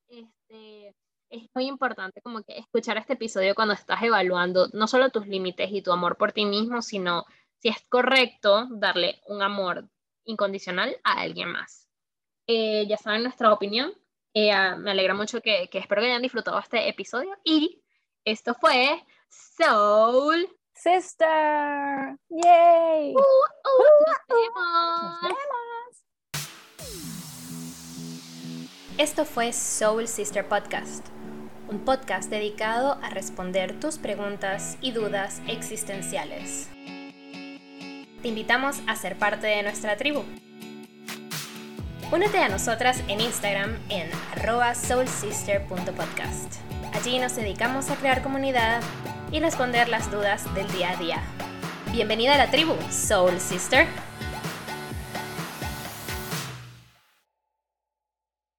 este, es muy importante como que escuchar este episodio cuando estás evaluando no solo tus límites y tu amor por ti mismo, sino si es correcto darle un amor incondicional a alguien más. Eh, ya saben nuestra opinión. Eh, ah, me alegra mucho que, que, espero que hayan disfrutado este episodio. Y esto fue Soul Sister. ¡Yay! Uh, uh, Esto fue Soul Sister Podcast, un podcast dedicado a responder tus preguntas y dudas existenciales. Te invitamos a ser parte de nuestra tribu. Únete a nosotras en Instagram en soulsister.podcast. Allí nos dedicamos a crear comunidad y responder las dudas del día a día. Bienvenida a la tribu, Soul Sister.